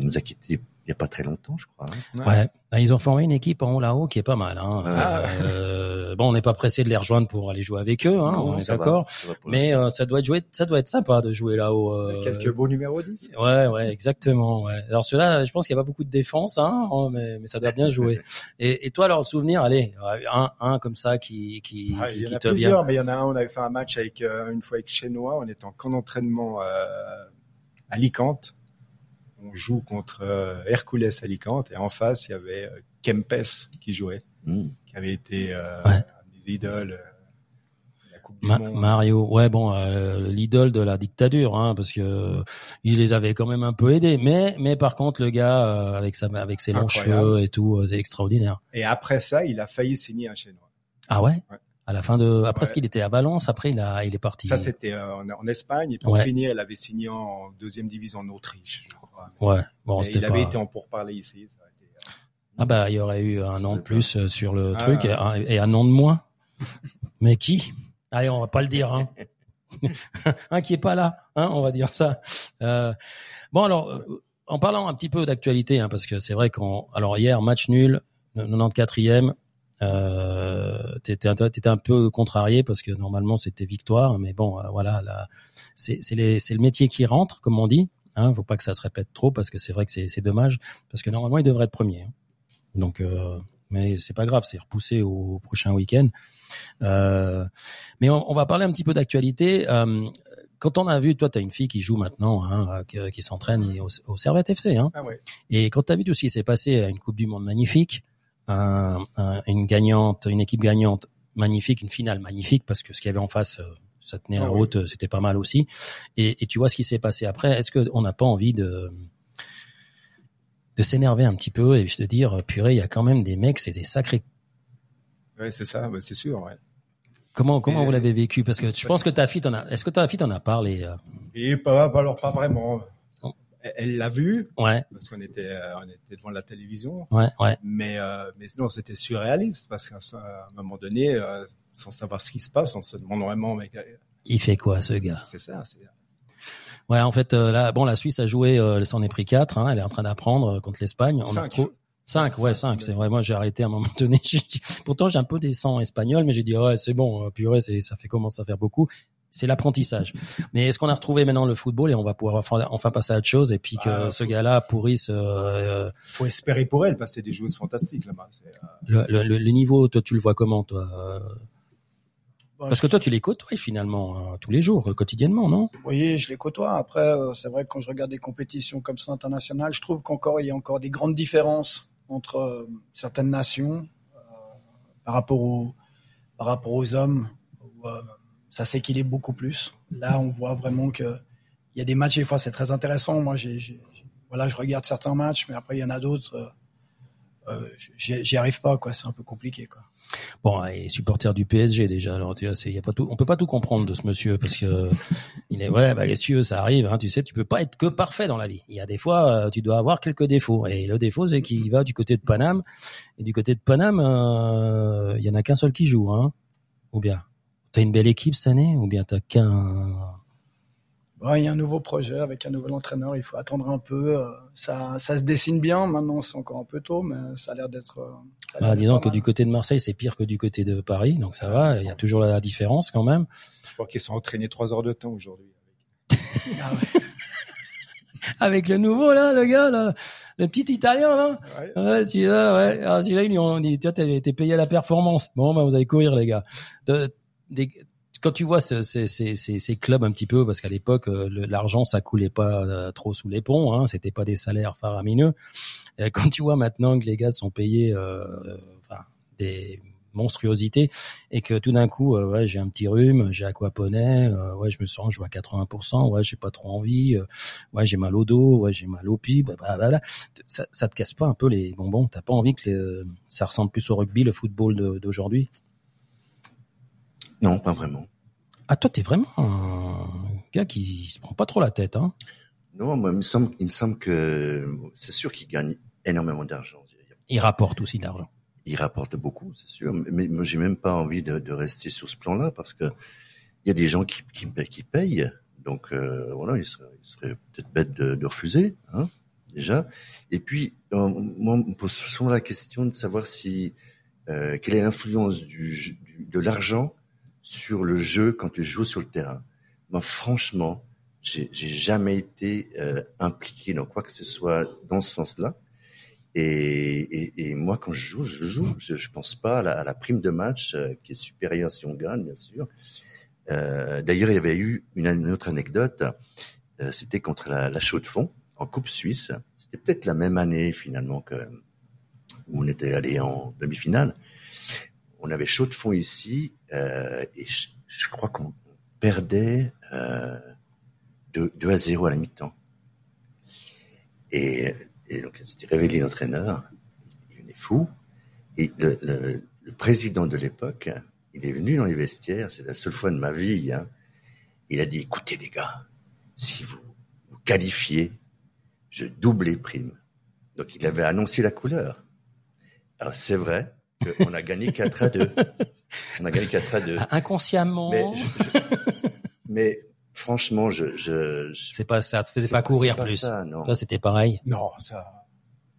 nous a quittés il n'y a pas très longtemps, je crois. hein. Ouais. Ah, Ils ont formé une équipe en haut là-haut qui est pas mal. Hein. Ah. Euh, bon, on n'est pas pressé de les rejoindre pour aller jouer avec eux, hein, Non, on est d'accord. Mais euh, ça doit être jouer, ça doit être sympa de jouer là-haut. euh, Quelques beaux numéros 10. Ouais, ouais, exactement. Ouais. Alors ceux-là, je pense qu'il n'y a pas beaucoup de défense, hein, oh, mais, mais ça doit bien jouer. Et, et toi, alors, le souvenir, allez, un, un comme ça qui, qui, Ah, qui, il y en a te plusieurs, vient. mais il y en a un, on avait fait un match avec euh, une fois avec Chenois, on était en camp d'entraînement euh, à Alicante. On joue contre euh, Hercules Alicante et en face, il y avait euh, Kempes qui jouait, Hmm. qui avait été euh, Ouais. un des idoles euh, Ma-. Mario, ouais, bon, euh, l'idole de la dictature, hein, parce que euh, il les avait quand même un peu aidés. Mais, mais par contre, le gars euh, avec sa, avec ses longs cheveux et tout, euh, c'est extraordinaire. Et après ça, il a failli signer un Chenois. Ah ouais? Ouais. À la fin de, après Ouais. ce qu'il était à Valence, après il a, il est parti. Ça, c'était euh, en, en Espagne. Et pour Ouais. finir, elle avait signé en deuxième division en Autriche, je crois. Ouais. Bon, il pas. avait été en pourparlers ici. Ça aurait été, euh, Ah bah, il y aurait eu un an de plus euh, sur le Ah. truc et un, et un an de moins. Mais qui? Allez, on va pas le dire. Hein. un qui est pas là, hein, on va dire ça. Euh, bon alors, euh, en parlant un petit peu d'actualité, hein, parce que c'est vrai qu'on, alors hier match nul, 94e. Euh, t'étais un, peu- t'étais un peu contrarié parce que normalement c'était victoire, mais bon, euh, voilà, là, c'est c'est les- c'est le métier qui rentre, comme on dit. Hein, faut pas que ça se répète trop parce que c'est vrai que c'est c'est dommage parce que normalement il devrait être premier. hein. Donc, euh, mais c'est pas grave, c'est repoussé au prochain week-end. Euh, mais on, on va parler un petit peu d'actualité. Euh, quand on a vu, toi, tu as une fille qui joue maintenant, hein, qui, qui s'entraîne au, au Servette FC. Hein, Ah ouais. et quand tu as vu tout ce qui s'est passé à une Coupe du Monde magnifique, un- un- une gagnante, une équipe gagnante magnifique, une finale magnifique, parce que ce qu'il y avait en face, euh, ça tenait la Ah oui. route, euh, c'était pas mal aussi. Et, et tu vois ce qui s'est passé après. Est-ce qu'on n'a pas envie de de s'énerver un petit peu et de dire, euh, purée, il y a quand même des mecs, c'est des sacrés. Ouais, c'est ça, ouais, c'est sûr. Ouais. Comment comment Et- vous l'avez vécu? Parce que je pense que ta fille, t'en a. Est-ce que ta fille t'en a parlé Et pas- alors pas vraiment. Elle- l'a vu Ouais, parce qu'on était, euh, on était devant la télévision, ouais, ouais. mais euh, mais non, c'était surréaliste parce qu'à un moment donné, euh, sans savoir ce qui se passe, on se demande vraiment, mais Il fait quoi ce gars? C'est ça, c'est Ouais, en fait, euh, là, bon, la Suisse a joué, elle s'en est pris quatre. Hein, elle est en train d'apprendre contre l'Espagne. On a Cinq. retrouvé- Cinq, ouais, Cinq, cinq. mais- C'est vrai. Moi, j'ai arrêté à un moment donné. Pourtant, j'ai un peu des sangs espagnols, mais j'ai dit ouais, c'est bon. Purée, ça fait commence à faire beaucoup. C'est l'apprentissage. Mais est-ce qu'on a retrouvé maintenant le football et on va pouvoir enfin, enfin passer à autre chose et puis que Ah, ce faut- gars-là pourrisse euh, faut espérer pour elle parce que c'est des joueuses fantastiques là-bas. Euh, le, le, le- le niveau. Toi, tu le vois comment, toi euh, Bon, Parce que toi, tu les côtoies finalement euh, tous les jours, euh, quotidiennement, non? Oui, je les côtoie. Après, euh, c'est vrai que quand je regarde des compétitions comme ça internationales, je trouve qu'encore il y a encore des grandes différences entre euh, certaines nations euh, par rapport aux par rapport aux hommes. Où, euh, ça s'équilibre beaucoup plus. Là, on voit vraiment que il y a des matchs des fois c'est très intéressant. Moi, j'ai, voilà, je regarde certains matchs, mais après il y en a d'autres. euh, euh, j'y arrive pas, quoi. C'est un peu compliqué, quoi. Bon, et supporter du PSG déjà. Alors, tu vois, y a pas tout. On peut pas tout comprendre de ce monsieur parce que il est ouais, bah veux, ça arrive. Hein, tu sais, tu peux pas être que parfait dans la vie. Il y a des fois, euh, tu dois avoir quelques défauts. Et le défaut, c'est qu'il va du côté de Paname. Et du côté de Paname, euh, il y en a qu'un seul qui joue, hein. Ou bien, t'as une belle équipe cette année, ou bien t'as qu'un. Bon, il y a un nouveau projet avec un nouvel entraîneur. Il faut attendre un peu. euh, Ça, ça se dessine bien. Maintenant, c'est encore un peu tôt, mais ça a l'air d'être. euh, Ah, d'être disons que du côté de Marseille, c'est pire que du côté de Paris, donc ça va. Il y a toujours la différence quand même. je crois qu'ils sont entraînés trois heures de temps aujourd'hui. Ah ouais. Avec le nouveau là, le gars là, le petit Italien là. Ouais. Ouais, celui-là, ouais. Alors, celui-là, ils lui ont dit, tiens, t'es payé à la performance. Bon, bah, vous allez courir, les gars. De- quand tu vois ce- ces, clubs un petit peu, parce qu'à l'époque, euh, l'argent, ça coulait pas euh, trop sous les ponts, hein, c'était pas des salaires faramineux. Et quand tu vois maintenant que les gars sont payés, euh, euh, enfin, des monstruosités, et que tout d'un coup, euh, ouais, j'ai un petit rhume, j'ai aquaponé, euh, ouais, je me sens, je à 80%, ouais, j'ai pas trop envie, euh, ouais, j'ai mal au dos, ouais, j'ai mal au pied, bah, bah, bah, ça, ça te casse pas un peu les bonbons? T'as pas envie que le- ça ressemble plus au rugby, le football d'aujourd'hui? Non, pas vraiment. Ah, toi, t'es vraiment un gars qui se prend pas trop la tête, hein Non, moi, il me semble, il me semble que c'est sûr qu'il gagne énormément d'argent. Il rapporte aussi de l'argent. Il rapporte beaucoup, c'est sûr. Mais moi, j'ai même pas envie de, de rester sur ce plan-là parce que il y a des gens qui, qui, qui payent. Donc euh, voilà, il serait, peut-être bête de, de refuser, hein, déjà. Et puis, euh, moi, on me pose souvent la question de savoir si euh, quelle est l'influence du, du- de l'argent sur le jeu quand tu joues sur le terrain. Moi, franchement, j'ai jamais été euh, impliqué dans quoi que ce soit dans ce sens-là. Et, et, et moi, quand je joue, je joue. Je, je pense pas à la, à la prime de match euh, qui est supérieure si on gagne, bien sûr. Euh, D'ailleurs, il y avait eu une, une autre anecdote. Euh, C'était contre la, la Chaux de Fonds en Coupe Suisse. C'était peut-être la même année finalement que où on était allé en demi-finale. On avait Chaux de Fonds ici et je, crois qu'on perdait euh, 2, 2 à 0 à la mi-temps. Et, et donc, c'était révélé l'entraîneur. Il venait fou. Et le président de l'époque, il est venu dans les vestiaires. C'est la seule fois de ma vie. Hein, il a dit, écoutez les gars, si vous vous qualifiez, je double les primes. Donc, il avait annoncé la couleur. Alors, c'est vrai qu'on a gagné 4 à 2. On a gagné 4 à 2. Inconsciemment, Mais, je- je- mais franchement, je, je, je- c'est pas ça, se faisait pas courir pas plus. ça, non. Là, c'était pareil. Non, ça.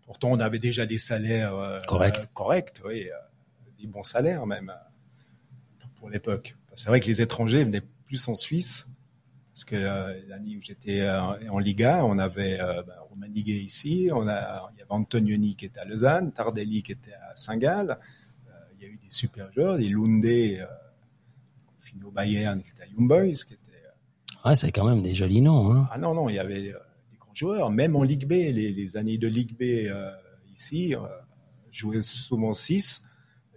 Pourtant, on avait déjà des salaires euh, Correct. euh, corrects, oui, euh, des bons salaires même euh, pour l'époque. C'est vrai que les étrangers venaient plus en Suisse Parce que euh, l'année où j'étais euh, en Liga, on avait euh, Romain Liguet ici, on a, il y avait Antonioni qui était à Lausanne, Tardelli qui était à Saint-Gall. Il y a eu des super joueurs, des Lunde, euh, Fino Bayern qui était à Young Boys, qui était Ouais, c'est quand même des jolis noms. Hein. ah non, non, il y avait euh, des grands joueurs, même en Ligue B, les, les années de Ligue B euh, ici, euh, jouer souvent 6,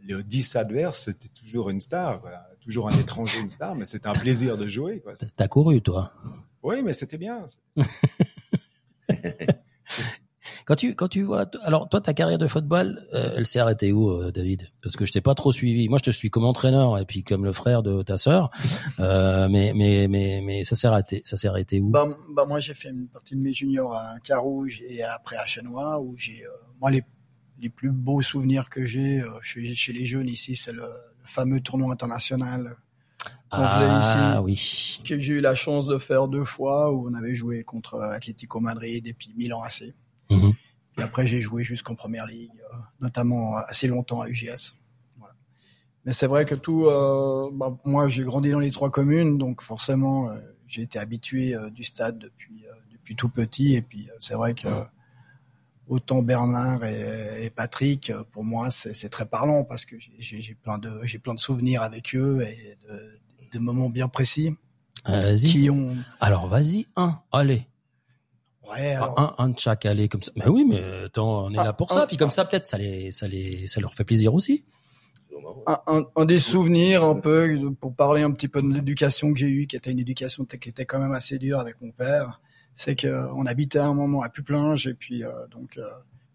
le 10 adverse, c'était toujours une star. Toujours un étranger, une star, mais c'était un plaisir de jouer. Quoi. T'as couru, toi. Oui, mais c'était bien. Quand tu quand tu vois, alors toi ta carrière de football, euh, elle s'est arrêtée où, euh, David? Parce que je t'ai pas trop suivi. Moi, je te suis comme entraîneur et puis comme le frère de ta sœur. Euh, mais mais mais mais ça s'est arrêté. Ça s'est arrêté où? Bah, bah moi j'ai fait une partie de mes juniors à Carouge et après à Chenois où j'ai euh, moi les les plus beaux souvenirs que j'ai euh, chez, chez les jeunes ici c'est le fameux tournoi international qu'on Ah faisait ici oui. que j'ai eu la chance de faire deux fois où on avait joué contre Atlético Madrid et puis Milan AC. Mhm. Puis après j'ai joué jusqu'en première ligue, euh, notamment assez longtemps à UGS. Voilà. Mais c'est vrai que tout, euh, bah, moi j'ai grandi dans les trois communes, donc forcément euh, j'ai été habitué euh, du stade depuis euh, depuis tout petit. Et puis euh, c'est vrai que autant Bernard et, et Patrick, euh, pour moi c'est très parlant parce que j'ai- plein de j'ai plein de souvenirs avec eux et de, de moments bien précis Euh, Vas-y. qui ont Alors vas-y un. Allez. ouais alors, Un, un de chaque allez comme ça. Mais oui, mais attends, on est Ah, là pour un- ça. Puis comme ça, peut-être ça les ça les ça leur fait plaisir aussi. un, un, un des souvenirs un peu pour parler un petit peu de l'éducation que j'ai eue, qui était une éducation qui était quand même assez dure avec mon père, c'est que on habitait à un moment à Puplinge et puis euh, donc euh,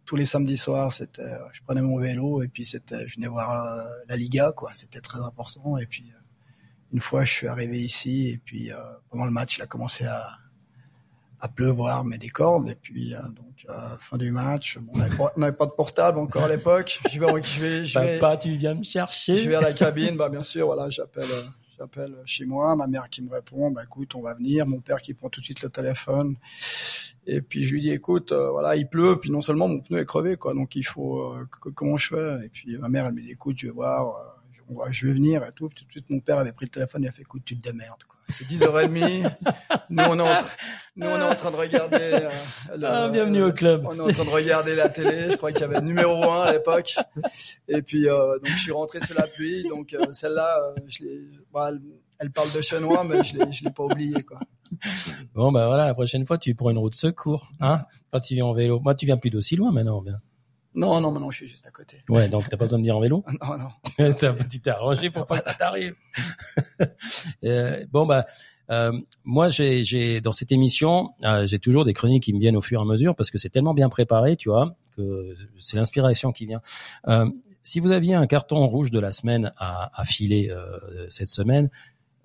tous les samedis soirs, c'était euh, je prenais mon vélo et puis c'était je venais voir euh, la Liga quoi, c'était très important et puis euh, une fois je suis arrivé ici et puis euh, pendant le match il a commencé à à pleuvoir mais des cordes et puis euh, donc euh, fin du match bon, on n'avait pas, pas de portable encore à l'époque. Je vais je vais je vais Papa, tu viens me chercher. je vais à la cabine, bah bien sûr, voilà, j'appelle, euh, j'appelle chez moi, ma mère qui me répond, bah écoute, on va venir, mon père qui prend tout de suite le téléphone, et puis je lui dis écoute, euh, voilà, il pleut, puis non seulement mon pneu est crevé, quoi, donc il faut, euh, comment je fais? Et puis ma mère elle me dit écoute, je vais voir, euh, je, vais venir et tout. Tout de suite mon père avait pris le téléphone, il a fait écoute, tu te démerdes, quoi. C'est 10h30, nous on est en, train- nous on est en train de regarder. euh, le- Ah, bienvenue au club. on est en train de regarder la télé. Je crois qu'il y avait le numéro 1 à l'époque. Et puis, euh, donc, je suis rentré sous la pluie. Donc, euh, celle-là, euh, je l'ai, bah, elle, parle de chenois, mais je l'ai, je l'ai pas oublié, quoi. Bon bah voilà, la prochaine fois tu prends une route secours, hein Quand tu viens en vélo. Moi, tu viens plus d'aussi loin maintenant. Bien. Non, non, maintenant, je suis juste à côté. Ouais, donc t'as pas besoin de venir en vélo. Non, non. T'as- tu t'es arrangé pour pas que ça t'arrive. Euh, bon bah euh, moi j'ai j'ai dans cette émission euh, j'ai toujours des chroniques qui me viennent au fur et à mesure parce que c'est tellement bien préparé tu vois que c'est l'inspiration qui vient. Euh, si vous aviez un carton rouge de la semaine à, à filer euh, cette semaine,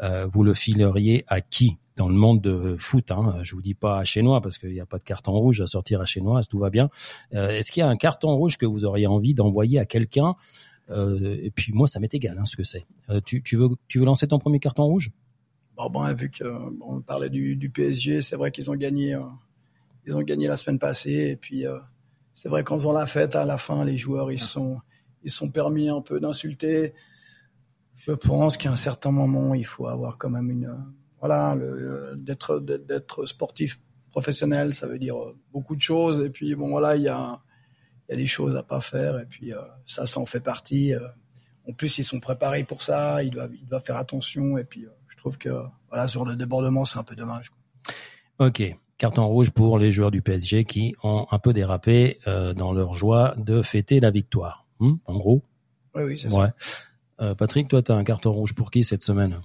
euh, vous le fileriez à qui? Dans le monde de foot hein Je vous dis pas à Chénois parce qu'il n'y a pas de carton rouge à sortir à Chénois, tout va bien. Euh, Est-ce qu'il y a un carton rouge que vous auriez envie d'envoyer à quelqu'un euh, et puis moi, ça m'est égal hein, ce que c'est. Euh, tu, tu veux tu veux lancer ton premier carton rouge? Bon, bon, vu que, bon, on parlait du, du PSG, c'est vrai qu'ils ont gagné, ils ont gagné la semaine passée. Et puis, c'est vrai qu'en faisant la fête, à la fin, les joueurs, ils sont, ils sont permis un peu d'insulter. Je pense qu'à un certain moment, il faut avoir quand même une, voilà, le- d'être, d'être sportif professionnel, ça veut dire euh, beaucoup de choses. Et puis, bon, voilà, il y a, il y a des choses à pas faire. Et puis, euh, ça, ça en fait partie. euh. En plus, ils sont préparés pour ça. Ils doivent, ils doivent faire attention. Et puis, euh, je trouve que, voilà, sur le débordement, c'est un peu dommage. quoi. Ok. Carton rouge pour les joueurs du PSG qui ont un peu dérapé euh, dans leur joie de fêter la victoire. Hmm, en gros. Oui, oui, c'est Ouais. ça. Euh, Patrick, toi, t'as un carton rouge pour qui cette semaine?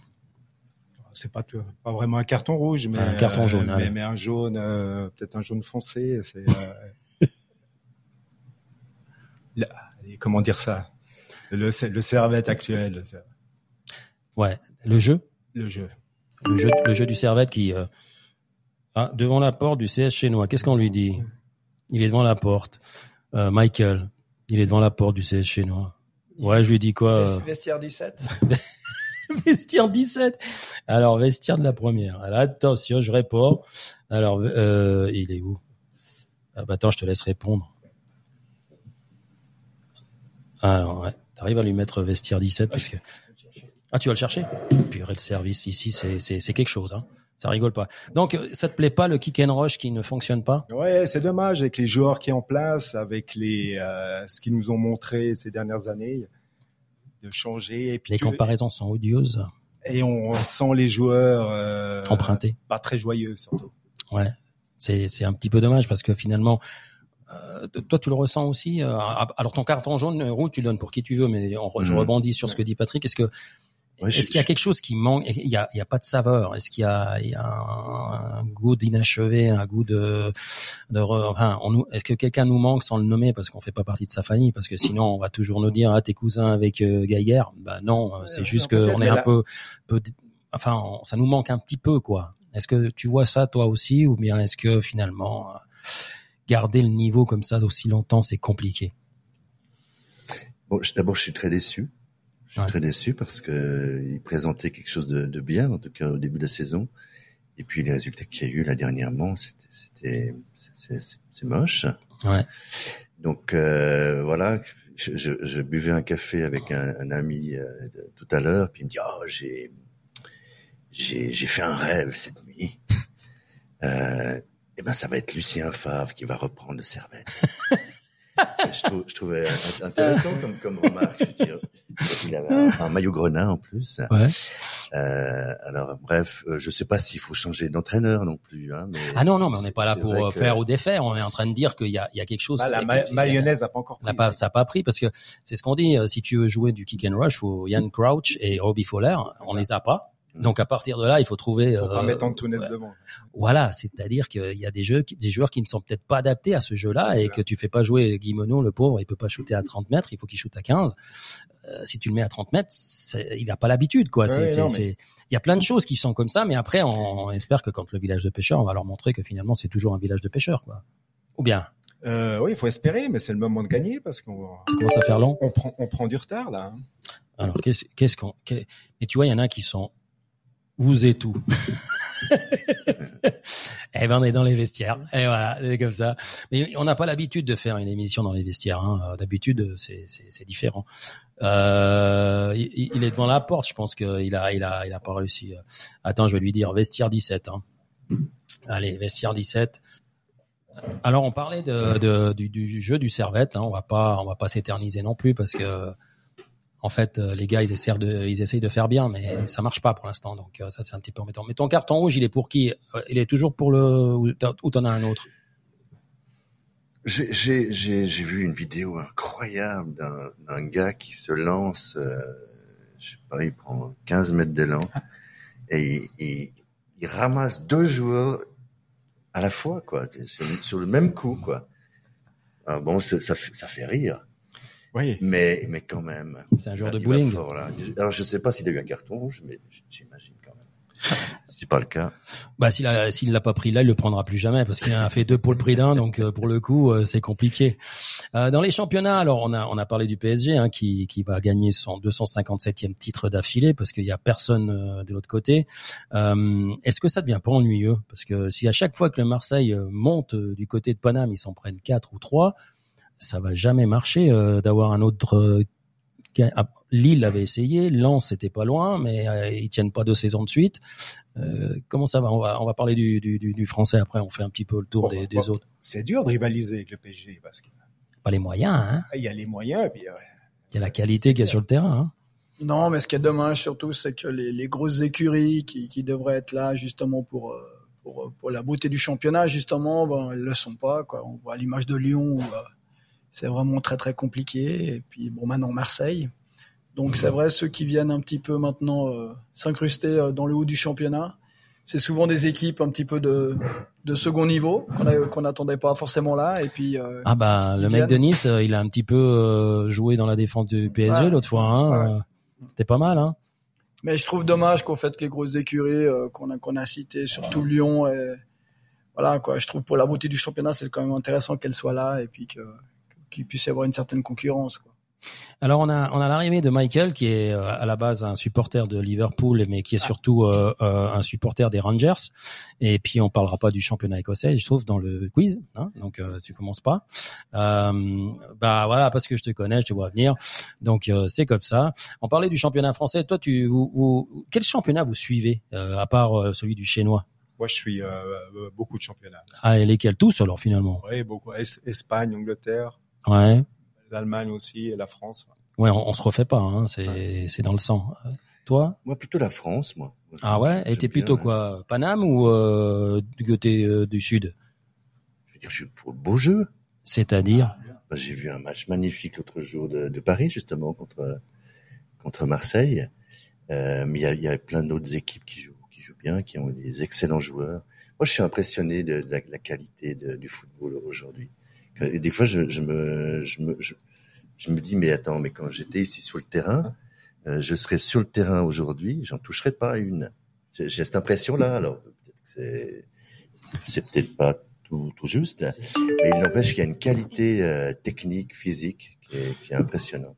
C'est pas pas vraiment un carton rouge, mais Un carton jaune, euh, allez. mais, mais un jaune, euh, peut-être un jaune foncé. C'est euh, comment dire ça? Le le servette actuel, Ouais. Le jeu, le jeu. le jeu, le jeu du Servette qui euh, ah, devant la porte du CS chinois. Qu'est-ce qu'on lui dit? Il est devant la porte. Euh, Michael, il est devant la porte du CS chinois. Ouais, je lui dis quoi euh, Vestiaire 17. Vestiaire 17. Alors, vestiaire de la première. Alors, attention, je réponds. Alors, euh, il est où? Ah, bah, Attends, je te laisse répondre. Alors, ouais. T'arrives à lui mettre vestiaire 17 parce que... Ah, tu vas le chercher? Purée, le service ici, c'est, quelque chose. Hein. Ça rigole pas. Donc, euh, ça te plaît pas le kick and rush qui ne fonctionne pas? Ouais, c'est dommage avec les joueurs qui sont en place, avec les euh, ce qu'ils nous ont montré ces dernières années, de changer. Et puis Les comparaisons sont odieuses, et on sent les joueurs euh, empruntées. pas très joyeux surtout. Ouais, c'est c'est un petit peu dommage parce que finalement, euh, toi tu le ressens aussi. euh, alors ton carton jaune rouge tu le donnes pour qui tu veux, mais on, je Mhm. rebondis sur ce que dit Patrick. Est-ce que Ouais, est-ce qu'il y a quelque chose qui manque? Il y a, il y a pas de saveur. Est-ce qu'il y a, il y a un, un goût d'inachevé, un goût de, de re- enfin, on nous, est-ce que quelqu'un nous manque sans le nommer parce qu'on fait pas partie de sa famille? Parce que sinon, on va toujours nous dire ah t'es cousin avec euh, Geiger. Bah non, euh, c'est Ouais, juste non, que peut-être, on est un peu, peu, enfin, on- ça nous manque un petit peu quoi. Est-ce que tu vois ça toi aussi? Ou bien est-ce que finalement euh, garder le niveau comme ça aussi longtemps c'est compliqué? Bon, je- d'abord, je suis très déçu. Je suis Ouais. très déçu parce que euh, il présentait quelque chose de, de bien, en tout cas au début de la saison. Et puis les résultats qu'il y a eu là dernièrement, c'était, c'est, moche. Ouais. Donc euh, voilà, je, je, je buvais un café avec un, un ami euh, de- tout à l'heure, puis il me dit oh j'ai j'ai j'ai fait un rêve cette nuit. Euh, eh ben ça va être Lucien Favre qui va reprendre le Servette. je, trouve, je trouvais int- intéressant comme comme remarque. Je veux dire, il avait un, un maillot grenat en plus. Ouais. Euh, alors bref, euh, je sais pas s'il faut changer d'entraîneur non plus. Hein, mais Ah non non, mais on n'est pas là pour euh, que- faire ou défaire. On est en train de dire qu'il y a, il y a quelque chose. Bah, la ma- mayonnaise n'a pas encore pris. pas, ça n'a pas pris parce que c'est ce qu'on dit. euh, Si tu veux jouer du kick and rush, faut Ian Crouch et Robbie Fowler. On ça. les a pas. Donc à partir de là, il faut trouver. faut pas euh, mettre Antunes ouais. devant. Voilà, c'est-à-dire qu'il y a des jeux, des joueurs qui ne sont peut-être pas adaptés à ce jeu-là et que tu fais pas jouer Monod, le pauvre, il peut pas shooter à 30 mètres, il faut qu'il shoote à 15. Euh, si tu le mets à 30 mètres, il a pas l'habitude, quoi. C'est, Ouais, c'est, non, mais- il y a plein de choses qui sont comme ça, mais après, on, on espère que quand le village de pêcheurs, on va leur montrer que finalement, c'est toujours un village de pêcheurs, quoi. Ou bien, Euh, oui, il faut espérer, mais c'est le moment de gagner parce qu'on ça commence à faire long. on prend, on prend du retard là. hein. Alors, qu'est-ce, qu'on, qu'est- mais tu vois, il y en a qui sont, vous et tout. eh ben, on est dans les vestiaires. Et voilà, c'est comme ça. Mais on n'a pas l'habitude de faire une émission dans les vestiaires. Hein. D'habitude, c'est, différent. Euh, il, il est devant la porte. Je pense qu'il a, il a, il a pas réussi. Attends, je vais lui dire vestiaire 17. Hein. Allez, vestiaire 17. Alors, on parlait de, de- du, du jeu du Servette. Hein. On va pas, on va pas s'éterniser non plus parce que en fait, euh, les gars, ils essaient de, ils essayent de faire bien, mais ça marche pas pour l'instant. Donc euh, ça, c'est un petit peu embêtant. Mais ton carton rouge, il est pour qui? Euh, Il est toujours pour le ou t'en- as un autre? J'ai vu une vidéo incroyable d'un gars qui se lance, euh, je sais pas, il prend 15 mètres d'élan et il, il, il ramasse deux joueurs à la fois, quoi, sur, sur le même coup, quoi. Alors bon, ça, ça, fait, ça fait rire, Oui. mais mais quand même. C'est un joueur de Il va bowling. fort, là. Alors je sais pas s'il a eu un carton rouge, mais j'imagine quand même. C'est pas le cas. Bah s'il a, s'il l'a pas pris là, il le prendra plus jamais parce qu'il a fait deux pour le prix d'un. Donc euh, pour le coup, euh, c'est compliqué. Euh, dans les championnats, alors on a on a parlé du PSG hein, qui qui va gagner son 257e titre d'affilée parce qu'il y a personne euh, de l'autre côté. Euh, Est-ce que ça devient pas ennuyeux? Parce que si à chaque fois que le Marseille monte du côté de Paname, ils s'en prennent quatre ou trois, ça va jamais marcher euh, d'avoir un autre. euh, ah, Lille avait essayé, Lens c'était pas loin, mais euh, ils tiennent pas deux saisons de suite. Euh, comment ça va? On, va on va parler du, du, du, du français après. On fait un petit peu le tour Bon, des, bon. des autres. C'est dur de rivaliser avec le PSG parce qu'il Pas les moyens. Hein y a les moyens. Puis, euh, Il y a la qualité qu'il y a sur le terrain. Hein Non, mais ce qui est dommage surtout, c'est que les, les grosses écuries qui, qui devraient être là justement pour, pour, pour la beauté du championnat, justement, ben, elles le sont pas. Quoi. On voit l'image de Lyon où euh, c'est vraiment très très compliqué. Et puis bon, maintenant Marseille. Donc c'est vrai, ceux qui viennent un petit peu maintenant euh, s'incruster euh, dans le haut du championnat, c'est souvent des équipes un petit peu de, de second niveau qu'on n'attendait pas forcément là. Et puis euh, Ah bah le mec de Nice, il a un petit peu euh, joué dans la défense du PSG Ouais. l'autre fois. Hein Ouais. C'était pas mal. Hein Mais je trouve dommage qu'en fait les grosses écuries qu'on a qu'on a citées, surtout Lyon, et voilà quoi. Je trouve pour la beauté du championnat, c'est quand même intéressant qu'elles soient là et puis que qu'il puisse y avoir une certaine concurrence. Quoi. Alors on a on a l'arrivée de Michael qui est euh, à la base un supporter de Liverpool mais qui est surtout euh, euh, un supporter des Rangers. Et puis on parlera pas du championnat écossais je trouve dans le quiz hein, donc euh, tu commences pas. Euh, bah voilà parce que je te connais je te vois venir. Donc euh, c'est comme ça. On parlait du championnat français. Toi tu vous, vous- quel championnat vous suivez euh, à part euh, celui du chinois? Moi, je suis beaucoup de championnats. ah et lesquels? Tous alors finalement. Oui, beaucoup. Es- Espagne, Angleterre, ouais l'Allemagne aussi et la France. ouais on, on se refait pas hein, c'est c'est dans le sang Euh, toi? Moi, plutôt la France, moi. Moi, Ah ouais? Et t'es plutôt euh, quoi Paname ou euh, du côté euh, du sud? Je veux dire, je suis pour le beau jeu. C'est-à-dire? Bah, J'ai vu un match magnifique l'autre jour de, de Paris, justement, contre, contre Marseille. Euh, mais il y a, il y a plein d'autres équipes qui jouent, qui jouent bien, qui ont des excellents joueurs. Moi, je suis impressionné de, de la, la qualité de- du football aujourd'hui. Que- Des fois, je, je me, je me, je, je me dis, mais attends, mais quand j'étais ici sur le terrain, euh, je serais sur le terrain aujourd'hui, j'en toucherais pas une. J'ai j'ai cette impression-là. Alors, peut-être que c'est, c'est- c'est peut-être pas tout, tout juste, mais il n'empêche qu'il y a une qualité euh, technique, physique qui est, qui est impressionnante.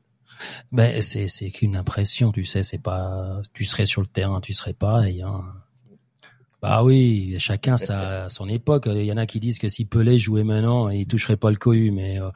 Ben c'est c'est qu'une impression, tu sais, c'est pas tu serais sur le terrain, tu serais pas et hein. Bah oui, chacun sa son époque. Il y en a qui disent que si Pelé jouait maintenant, il toucherait pas le cohu, mais euh,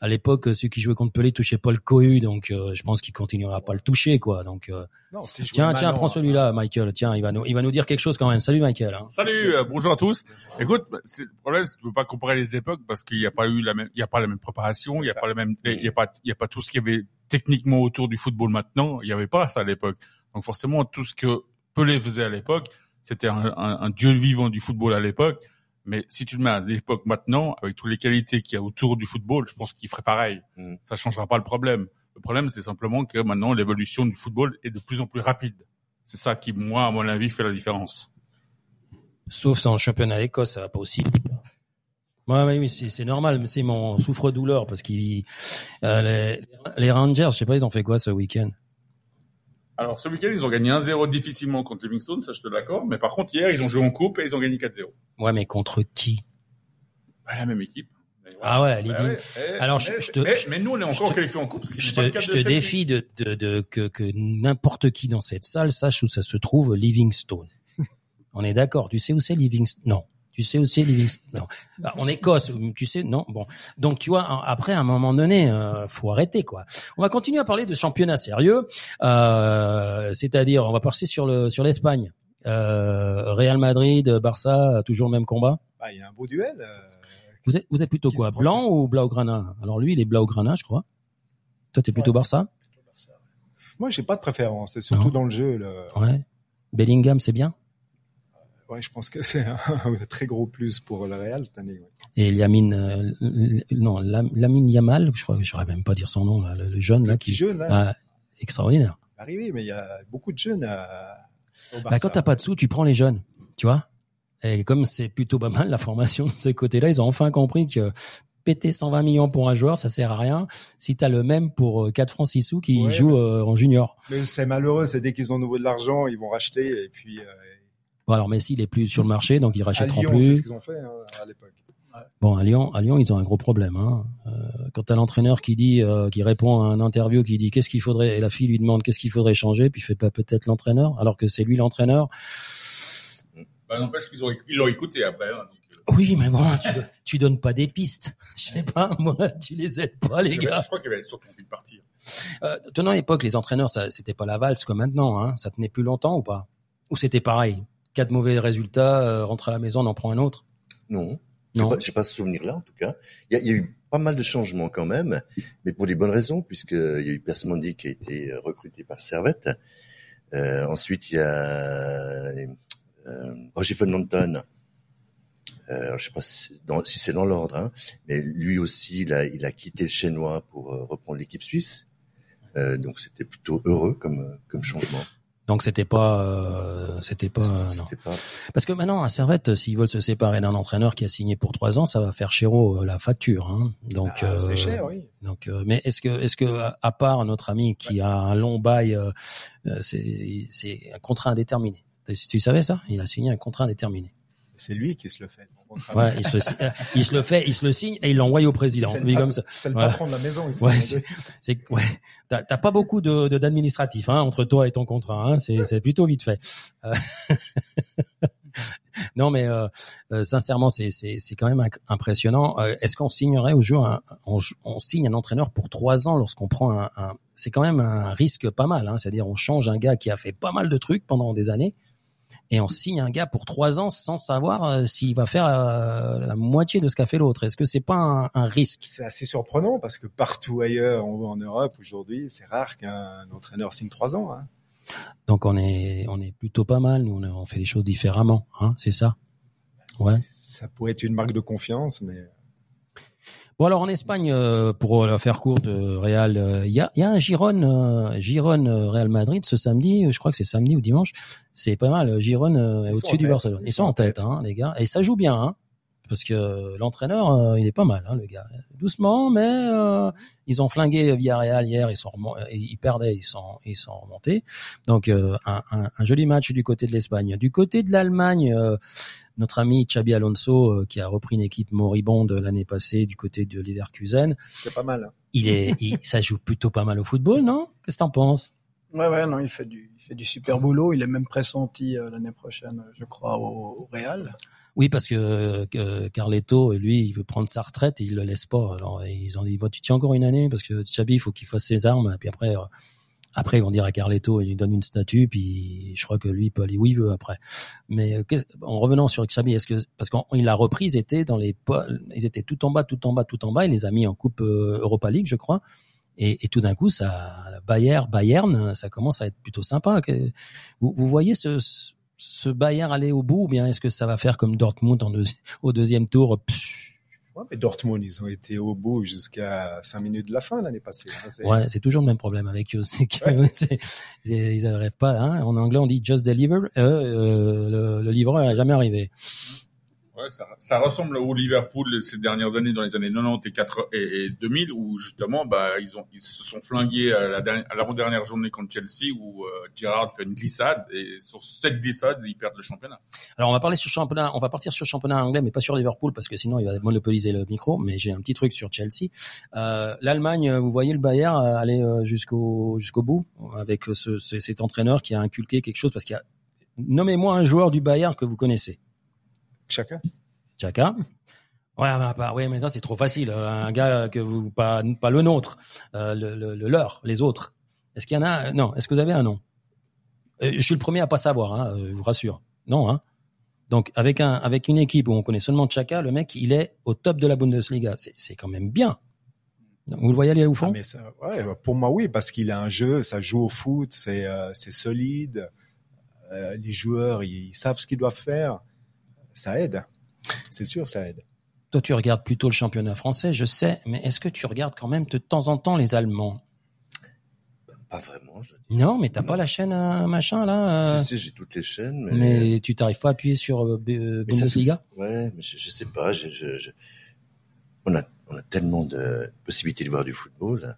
à l'époque ceux qui jouaient contre Pelé touchaient pas le cohu, donc euh, je pense qu'il continuera à pas le toucher quoi. Donc euh, Non, si je tiens tiens prends celui-là, Michael. Tiens, il va nous il va nous dire quelque chose quand même. Salut Michael. hein. Salut, euh, bonjour à tous. Écoute, bah, c'est le problème, c'est que tu peux pas comparer les époques parce qu'il n'y a pas eu la même, il y a pas la même préparation, il y a Ça. pas la même, il y a pas, il y a pas tout ce qu'il y avait techniquement autour du football maintenant. Il y avait pas ça à l'époque. Donc forcément, tout ce que Pelé faisait à l'époque, c'était un, un, un dieu vivant du football à l'époque. Mais si tu le mets à l'époque maintenant, avec toutes les qualités qu'il y a autour du football, je pense qu'il ferait pareil. Mm. Ça changera pas le problème. Le problème, c'est simplement que maintenant, l'évolution du football est de plus en plus rapide. C'est ça qui, moi, à mon avis, fait la différence. Sauf dans le championnat d'Écosse, ça va pas aussi. Ouais, ouais, oui, c'est c'est normal, mais c'est mon souffre-douleur parce qu'ils euh, les, les Rangers, je sais pas, ils ont fait quoi ce week-end? Alors, ce week-end, ils ont gagné 1-0 difficilement contre Livingstone, ça je te l'accorde. Mais par contre, hier, ils ont joué en coupe et ils ont gagné 4-0. Ouais, mais contre qui? Bah, la même équipe. Ah ouais, Bah ouais. Eh, Alors, je- eh, je te- eh, je- mais nous, on est encore te- qualifiés en coupe. parce Je te, je défie de, de, de que, que n'importe qui dans cette salle sache où ça se trouve Livingstone. On est d'accord. Tu sais où c'est Livingstone? Non. Tu sais où c'est Livingstone Non. Bah, en Écosse, tu sais Non? Bon. Donc tu vois, après à un moment donné, euh, faut arrêter quoi. On va continuer à parler de championnat sérieux, euh, c'est-à-dire on va passer sur le sur l'Espagne. Euh, Real Madrid, Barça, toujours le même combat. Bah, il y a un beau duel. euh, Vous êtes vous êtes plutôt quoi, blanc ou blaugrana? Alors lui, il est blaugrana, je crois. Toi, t'es plutôt Ouais. Barça? Moi, j'ai pas de préférence. C'est surtout Non. dans le jeu. Là. Ouais. Bellingham, c'est bien? Ouais, je pense que c'est un, très gros plus pour le Real cette année. ouais. Et Lamine, euh, non, Lam- Lamine Yamal, je crois que j'aurais même pas dire son nom, là, le, le jeune là qui, jeune, là, ah, extraordinaire. arrivé, mais il y a beaucoup de jeunes à, au Bah, Barça. quand t'as pas de sous, tu prends les jeunes, tu vois. Et comme c'est plutôt pas mal la formation de ce côté-là, ils ont enfin compris que péter 120 millions pour un joueur, ça sert à rien. Si t'as le même pour euh, 4 francs 6 sous qui Ouais, joue euh, en junior. Mais c'est malheureux, c'est dès qu'ils ont nouveau de l'argent, ils vont racheter et puis euh, Bon, alors Messi, il est plus sur le marché, donc ils à rachèteront Lyon, c'est plus. ce qu'ils ont fait hein, à l'époque. Bon, à Lyon, à Lyon, ils ont un gros problème. Hein. Euh, quand t'as l'entraîneur qui dit, euh, qui répond à un interview, qui dit qu'est-ce qu'il faudrait, et la fille lui demande qu'est-ce qu'il faudrait changer, puis il fait pas peut-être l'entraîneur, alors que c'est lui l'entraîneur. Bah, n'empêche qu'ils ont, ils l'ont écouté après. hein, donc, euh, Oui, mais bon, tu, tu donnes pas des pistes. Je sais pas, moi, tu les aides pas, les gars. Je crois qu'il avait surtout envie de partir. Euh, tenant à l'époque, les entraîneurs, ça, c'était pas la valse comme maintenant. Hein. Ça tenait plus longtemps ou pas? Ou c'était pareil? Quatre mauvais résultats, euh, rentre à la maison, on en prend un autre. Non. Non. pas, j'ai pas ce souvenir-là, en tout cas. Il y, a, il y a eu pas mal de changements quand même, mais pour des bonnes raisons, puisqu'il y a eu Persmondi qui a été euh, recruté par Servette. Euh, ensuite, il y a euh, Roger Fenlonton. Euh, je sais pas si, c'est dans- si c'est dans l'ordre, hein, mais lui aussi, il a, il a quitté le Chinois pour euh, reprendre l'équipe suisse. Euh, donc c'était plutôt heureux comme, comme changement. Donc c'était pas, euh, c'était pas, non. C'était pas Parce que maintenant, à Servette, s'ils veulent se séparer d'un entraîneur qui a signé pour trois ans, ça va faire chéro euh, la facture. Hein. Donc, Ah, euh, c'est cher, oui. Donc, euh, mais est-ce que, est-ce que, à- part notre ami qui a un long bail, euh, euh, c'est, c'est un contrat indéterminé. Tu, tu savais ça? Il a signé un contrat indéterminé. C'est lui qui se le fait. Ouais, il se, le, il se le fait, il se le signe et il l'envoie au président. C'est le, comme pat- le patron de la maison. ici. Ouais, c'est, ouais. T'as, pas beaucoup de, d'administratif hein, entre toi et ton contrat. Hein, c'est, plutôt vite fait. Euh, non, mais euh, euh, sincèrement, c'est, quand même impressionnant. Euh, est-ce qu'on signerait au jeu un, on, on signe un entraîneur pour trois ans lorsqu'on prend un, un- c'est quand même un risque pas mal. Hein, c'est-à-dire, on change un gars qui a fait pas mal de trucs pendant des années. Et on signe un gars pour trois ans sans savoir euh, s'il va faire euh, la moitié de ce qu'a fait l'autre. Est-ce que c'est pas un, un risque? C'est assez surprenant parce que partout ailleurs en, en Europe aujourd'hui, c'est rare qu'un entraîneur signe trois ans. Hein. Donc on est on est plutôt pas mal. Nous on, on fait les choses différemment, hein, c'est ça? Ouais. Ça pourrait être une marque de confiance, mais Bon alors en Espagne, euh, pour la faire courte, euh, Real, euh, il y a y a un Giron euh, Giron euh, Real Madrid ce samedi. euh, Je crois que c'est samedi ou dimanche. C'est pas mal. Giron euh, est au-dessus du tête. Barcelone. Ils, sont en tête, hein, les gars. Et ça joue bien, hein, parce que l'entraîneur, euh, il est pas mal, hein, le gars. Doucement, mais euh, ils ont flingué Villarreal hier. Ils sont euh, ils perdaient, ils sont ils sont remontés. Donc euh, un, un, un joli match du côté de l'Espagne. Du côté de l'Allemagne. notre ami Xabi Alonso, qui a repris une équipe moribonde l'année passée du côté de Leverkusen, c'est pas mal. hein. il est, il- ça joue plutôt pas mal au football, non? Qu'est-ce que t'en penses? Ouais, ouais, non, il fait du, il fait du super boulot. Il est même pressenti l'année prochaine, je crois, au, au Real. Oui, parce que, que Carletto, lui, il veut prendre sa retraite et il le laisse pas. Alors ils ont dit, bon, tu tiens encore une année parce que Xabi, il faut qu'il fasse ses armes. Et puis après, euh, après ils vont dire à Carletto, il lui donne une statue, puis je crois que lui, il peut aller où il veut après. Mais euh, en revenant sur Xabi, est-ce que parce qu'il l'a repris, ils étaient dans les, ils étaient tout en bas, tout en bas, tout en bas. Il les a mis en Coupe euh, Europa League, je crois. Et, tout d'un coup, ça, Bayern, Bayern, ça commence à être plutôt sympa. Vous, vous voyez ce, ce- ce Bayern aller au bout, ou bien est-ce que ça va faire comme Dortmund en deuxi- au deuxième tour pff, Ouais, mais Dortmund, ils ont été au bout jusqu'à cinq minutes de la fin l'année passée. hein. C'est- Ouais, c'est toujours le même problème avec eux. Que Ouais, ils n'arrivent pas. Hein. En anglais, on dit just deliver. Euh, euh, le, le livreur n'est jamais arrivé. Ouais, ça, ça ressemble au Liverpool ces dernières années, dans les années 90 et, 80 et, et 2000, où justement, bah, ils ont, ils se sont flingués à la dernière- à l'avant-dernière journée contre Chelsea, où euh, Gerrard fait une glissade, et sur cette glissade, ils perdent le championnat. Alors, on va parler sur championnat. On va partir sur championnat anglais, mais pas sur Liverpool parce que sinon il va monopoliser le micro. Mais j'ai un petit truc sur Chelsea. Euh, L'Allemagne, vous voyez le Bayern euh, aller euh, jusqu'au jusqu'au bout avec ce- cet entraîneur qui a inculqué quelque chose parce qu'il y a. Nommez-moi un joueur du Bayern que vous connaissez. Chacun. Chacun. Ouais, bah, bah, ouais, mais ça c'est trop facile. Un gars que vous pas pas le nôtre, euh, le, le, le leur, les autres. Est-ce qu'il y en a Non. Est-ce que vous avez un nom? Euh, Je suis le premier à pas savoir. Hein, euh, je vous rassure. Non. Hein. Donc avec un avec une équipe où on connaît seulement Chaka, le mec il est au top de la Bundesliga. C'est quand même bien. Vous le voyez aller au Ah, fond mais ça, ouais, pour moi, oui, parce qu'il a un jeu, ça joue au foot, c'est euh, solide. Euh, les joueurs, ils, ils savent ce qu'ils doivent faire. Ça aide. C'est sûr, ça aide. Toi tu regardes plutôt le championnat français, je sais, mais est-ce que tu regardes quand même de temps en temps les Allemands? Pas vraiment. Je... Non, mais t'as pas la chaîne euh, machin là. euh, Si, si, j'ai toutes les chaînes, mais. Mais tu t'arrives pas à appuyer sur euh, B- Mais ça fait- Bundesliga? Ouais, mais je, je sais pas. Je, je, je- On, a, on a tellement de possibilités de voir du football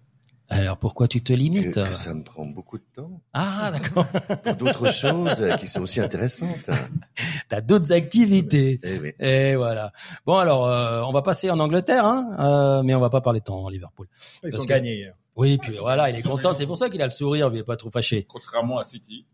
Alors pourquoi tu te que, limites que ça me prend beaucoup de temps Ah d'accord. pour d'autres choses qui sont aussi intéressantes. T'as d'autres activités. Eh oui. Et voilà. Bon alors, euh, on va passer en Angleterre, hein, euh, mais on va pas parler de temps en Liverpool. Ils Parce ont que- gagné hier. Oui, puis voilà, il est content. C'est pour ça qu'il a le sourire, il est pas trop fâché. Contrairement à City.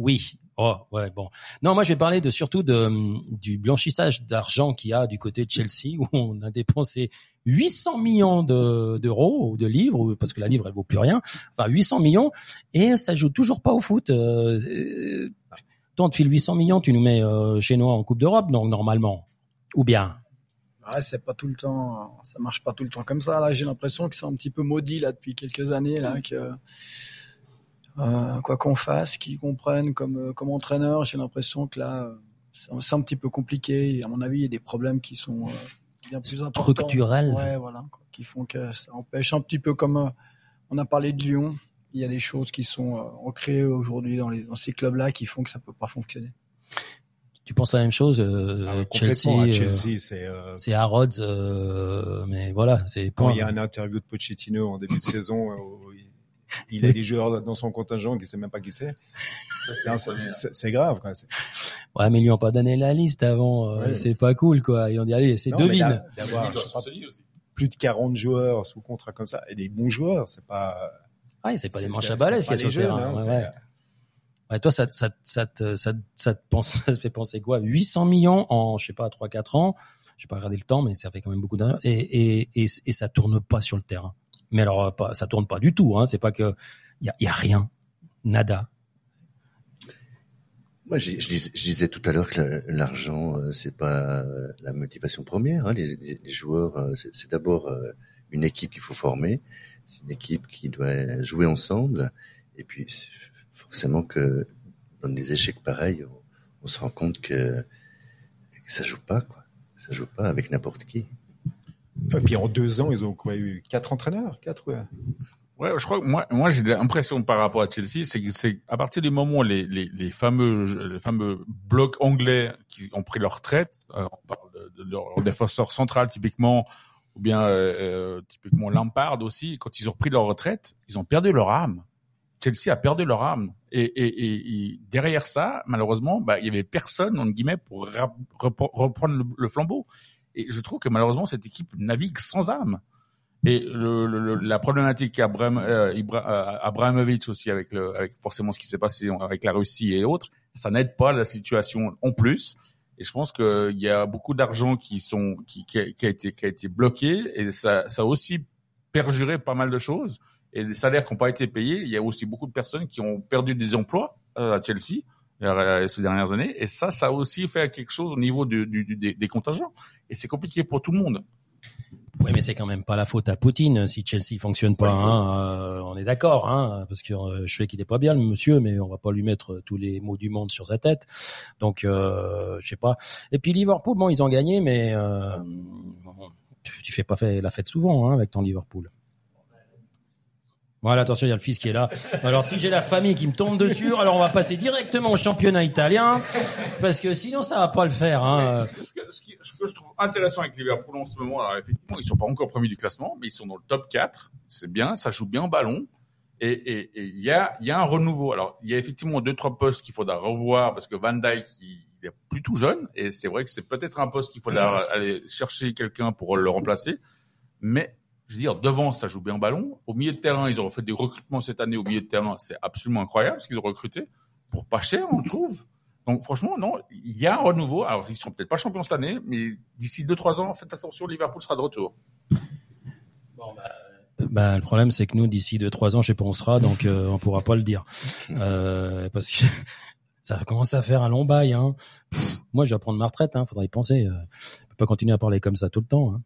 Oui. Oh, ouais, bon. Non, moi, je vais parler de surtout de, hum, du blanchissage d'argent qu'il y a du côté de Chelsea, où on a dépensé 800 millions de- d'euros ou de livres, parce que la livre, elle vaut plus rien. Enfin, 800 millions, et ça joue toujours pas au foot. Euh, euh, toi, on te file 800 millions, tu nous mets euh, chez nous en Coupe d'Europe, donc normalement. Ou bien? Ouais, c'est pas tout le temps, ça marche pas tout le temps comme ça. Là, j'ai l'impression que c'est un petit peu maudit là depuis quelques années là que euh, quoi qu'on fasse, qu'ils comprennent comme euh, comme entraîneur, j'ai l'impression que là euh, c'est un- petit peu compliqué. Et à mon avis, il y a des problèmes qui sont euh, bien plus importants. Structurels. Ouais, voilà, quoi, qui font que ça empêche un petit peu comme euh, on a parlé de Lyon. Il y a des choses qui sont euh, ancrées aujourd'hui dans, les, dans ces clubs-là qui font que ça peut pas fonctionner. Tu penses la même chose, euh, Ah, Chelsea. À euh, Chelsea, c'est. euh, c'est Harrods, euh, mais voilà, c'est Quand point. il y a un interview de Pochettino en début de saison, euh, où il- a des joueurs dans son contingent qui ne sait même pas qui c'est. Ça, c'est grave. Quoi. C'est- Ouais, mais ils lui ont pas donné la liste avant. euh, Ouais. C'est pas cool, quoi. Ils ont dit, allez, c'est devine. d'a- D'avoir plus de 40 joueurs sous contrat comme ça et des bons joueurs, c'est pas. Ouais, c'est pas des manches c'est- à balai, c'est ce qu'il y a sur terrain. hein, Ouais, ouais. Ouais, toi, ça, ça, ça, te, ça, ça te pense, ça te fait penser quoi? 800 millions en, je sais pas, 3-4 ans. Je sais pas regarder le temps, mais ça fait quand même beaucoup d'argent. Et, et, et, et ça tourne pas sur le terrain. Mais alors, euh, pas, ça tourne pas du tout. Hein. C'est pas que il y a, rien, nada. Moi, je disais, tout à l'heure que la- l'argent, euh, c'est pas euh, la motivation première. hein. Les, joueurs, c'est d'abord une équipe qu'il faut former. C'est une équipe qui doit jouer ensemble. Et puis, forcément que dans des échecs pareils, on, on se rend compte que, que ça joue pas, quoi. Ça joue pas avec n'importe qui. Puis en deux ans, ils ont eu quatre entraîneurs, quatre. ouais. Ouais, je crois que moi, j'ai l'impression par rapport à Chelsea, c'est que c'est à partir du moment où les, les, fameux les fameux blocs anglais qui ont pris leur retraite, euh, on parle de, leur défenseur central typiquement, ou bien euh, euh, typiquement Lampard aussi, quand ils ont repris leur retraite, ils ont perdu leur âme. Chelsea a perdu leur âme. Et, et, et, derrière ça, malheureusement, bah, il y avait personne, entre guillemets, pour reprendre le flambeau. Et je trouve que malheureusement, cette équipe navigue sans âme. Et la problématique Abraham, euh, euh, aussi avec, forcément ce qui s'est passé avec la Russie et autres, ça n'aide pas la situation en plus. Et je pense qu'il y a beaucoup d'argent qui a, été bloqué et ça, a aussi perjuré pas mal de choses. Et les salaires qui n'ont pas été payés, il y a aussi beaucoup de personnes qui ont perdu des emplois euh, à Chelsea euh, ces dernières années. Et ça, ça a aussi fait quelque chose au niveau des, des contingents. Et c'est compliqué pour tout le monde. Oui, mais c'est quand même pas la faute à Poutine si Chelsea fonctionne pas. hein, euh, on est d'accord, hein, parce que euh, je sais qu'il est pas bien, le monsieur, mais on va pas lui mettre tous les mots du monde sur sa tête. Donc, euh, je sais pas. Et puis Liverpool, bon, ils ont gagné, mais euh, bon, tu, tu fais pas fait la fête souvent hein, avec ton Liverpool. Voilà, attention, il y a le fils qui est là. Alors, si j'ai la famille qui me tombe dessus, alors on va passer directement au championnat italien, parce que sinon ça va pas le faire. Hein. Ce que, ce qui- ce que je trouve intéressant avec Liverpool en ce moment, alors effectivement, ils sont pas encore premiers du classement, mais ils sont dans le top 4. C'est bien, ça joue bien au ballon. Et il y a, y a un renouveau. Alors, il y a effectivement deux, trois postes qu'il faudra revoir parce que Van Dijk, il, il est plus tout jeune. Et c'est vrai que c'est peut-être un poste qu'il faudra aller chercher quelqu'un pour le remplacer. Mais, je veux dire, devant, ça joue bien au ballon. Au milieu de terrain, ils ont fait des recrutements cette année au milieu de terrain. C'est absolument incroyable ce qu'ils ont recruté. Pour pas cher, on le trouve. Donc franchement, non, il y a un renouveau. Alors ils sont peut-être pas champions cette année, mais d'ici deux trois ans, faites attention, Liverpool sera de retour. Ben, le problème, c'est que nous, d'ici deux, trois ans, je sais pas où on sera, donc euh, on pourra pas le dire. Euh, parce que ça commence à faire un long bail. Hein. Pff, moi, je vais prendre ma retraite, hein, faudra y penser. Euh, je peux pas continuer à parler comme ça tout le temps. Hein.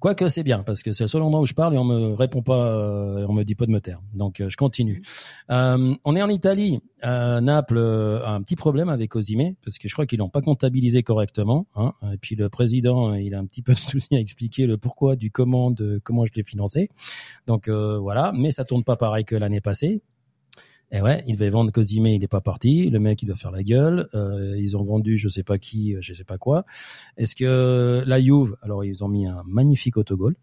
Quoique c'est bien, parce que c'est le seul endroit où je parle et on me répond pas, euh, on me dit pas de me taire. Donc euh, je continue. Euh, on est en Italie. Euh, Naples euh, a un petit problème avec Osimé, parce que je crois qu'ils l'ont pas comptabilisé correctement. Hein. Et puis le président, il a un petit peu de souci à expliquer le pourquoi du comment, de comment je l'ai financé. Donc euh, voilà, mais ça tourne pas pareil que l'année passée. Et ouais, il devait vendre Cosime, il n'est pas parti. Le mec, il doit faire la gueule. Euh, ils ont vendu, je sais pas qui, je sais pas quoi. Est-ce que la Juve, alors ils ont mis un magnifique autogol.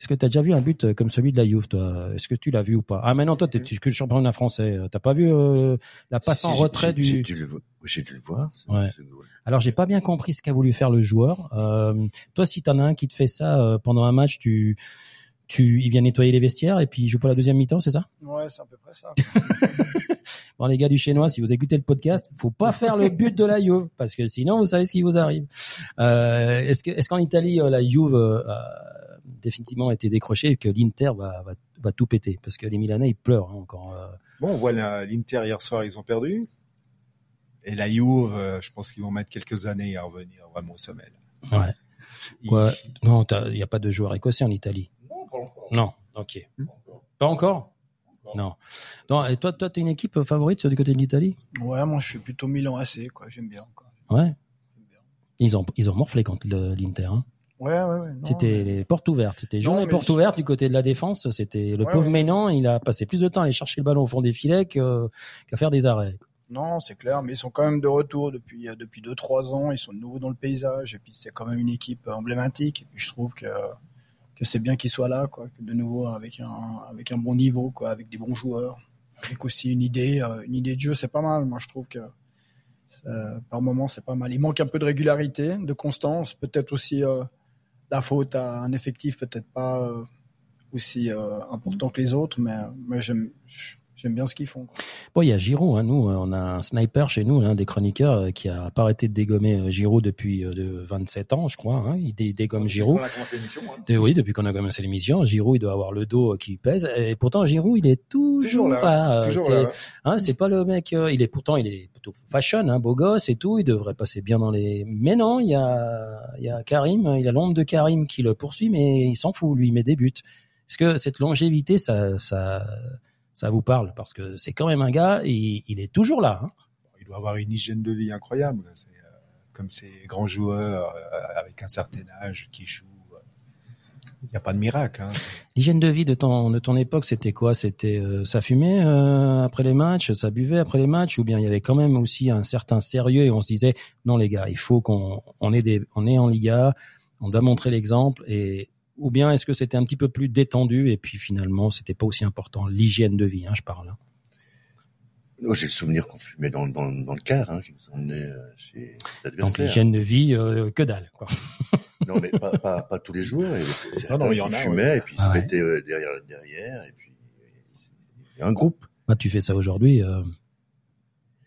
Est-ce que tu as déjà vu un but euh, comme celui de la Juve, toi? Est-ce que tu l'as vu ou pas? Ah, mais non, toi, tu- que le championnat français. T'as pas vu euh, la passe Si, en retrait du J'ai dû le, j'ai dû le voir. Ouais. alors j'ai pas bien compris ce qu'a voulu faire le joueur. Euh, toi, si t'en as un qui te fait ça euh, pendant un match, tu, tu, il vient nettoyer les vestiaires et puis il joue pas la deuxième mi-temps, c'est ça? Ouais, c'est à peu près ça. Bon les gars du chinois, si vous écoutez le podcast, faut pas faire le but de la Juve parce que sinon vous savez ce qui vous arrive. Euh, est-ce que, est-ce qu'en Italie euh, la Juve euh, a définitivement été décrochée et que l'Inter va, va, va tout péter? Parce que les Milanais ils pleurent hein, encore. euh. Bon, on voit la- l'Inter hier soir, ils ont perdu. Et la Juve, euh, je pense qu'ils vont mettre quelques années à revenir vraiment au sommet. là. Ouais. Quoi? Non, il y a pas de joueurs écossais en Italie. Non, ok. Pas encore Non. Non, et toi, toi, t'es une équipe favorite du côté de l'Italie? Ouais, moi, je suis plutôt Milan AC, quoi. J'aime bien, quoi. Ouais. Ils ont, ils ont morflé contre l'Inter. Hein. Ouais, ouais, ouais. C'était mais- les portes ouvertes. C'était journée je- ouvertes du côté de la défense. C'était le Ouais, pauvre ouais. Ménan. Il a passé plus de temps à aller chercher le ballon au fond des filets qu'à faire des arrêts. Non, c'est clair, mais ils sont quand même de retour depuis depuis deux trois ans. Ils sont de nouveau dans le paysage et puis c'est quand même une équipe emblématique. Et puis je trouve que que c'est bien qu'ils soient là, quoi, de nouveau avec un avec un bon niveau, quoi, avec des bons joueurs, avec aussi une idée euh, une idée de jeu, c'est pas mal. Moi, je trouve que par moment, c'est pas mal. Il manque un peu de régularité, de constance, peut-être aussi euh, la faute à un effectif peut-être pas euh, aussi important que les autres, mais, mais j'aime j'aime bien ce qu'ils font. Quoi. Bon, il y a Giroud, hein, nous, euh, on a un sniper chez nous, un des chroniqueurs, euh, qui a pas arrêté de dégommer euh, Giroud depuis euh, de 27 ans, je crois. Hein, il dé- dégomme Giroud. On a commencé l'émission. Hein. De- oui, depuis qu'on a commencé l'émission, Giroud, il doit avoir le dos euh, qui pèse. Et pourtant, Giroud, il est toujours, Toujours là, euh, c'est-. Hein, c'est pas le mec. euh, il est pourtant, il est plutôt fashion, hein, beau gosse et tout. Il devrait passer bien dans les. Mais non, il y a, il y a Karim. Il a l'ombre de Karim qui le poursuit, mais il s'en fout. Lui, il met des buts. Est-ce que cette longévité, ça, ça, ça vous parle Parce que c'est quand même un gars. Il, il est toujours là. hein. Il doit avoir une hygiène de vie incroyable. C'est euh, comme ces grands joueurs euh, avec un certain âge qui jouent. euh, Il n'y a pas de miracle. Hein. L'hygiène de vie de ton, de ton époque, c'était quoi? C'était euh, ça fumait euh, après les matchs, ça buvait après les matchs, ou bien il y avait quand même aussi un certain sérieux et on se disait non les gars, il faut qu'on on est des, on est en Liga, on doit montrer l'exemple et ou bien est-ce que c'était un petit peu plus détendu et puis finalement c'était pas aussi important? L'hygiène de vie, hein, je parle. Oh, J'ai le souvenir qu'on fumait dans, dans, dans le car, hein, qui nous emmenait euh, chez les Donc adversaires. l'hygiène de vie, euh, que dalle. Quoi. Non, mais pas, pas, pas tous les jours. Certains non, il y en a, fumaient ouais. et puis ils Ah se ouais. mettaient euh, derrière, derrière et puis un groupe. Moi, tu fais ça aujourd'hui. Euh,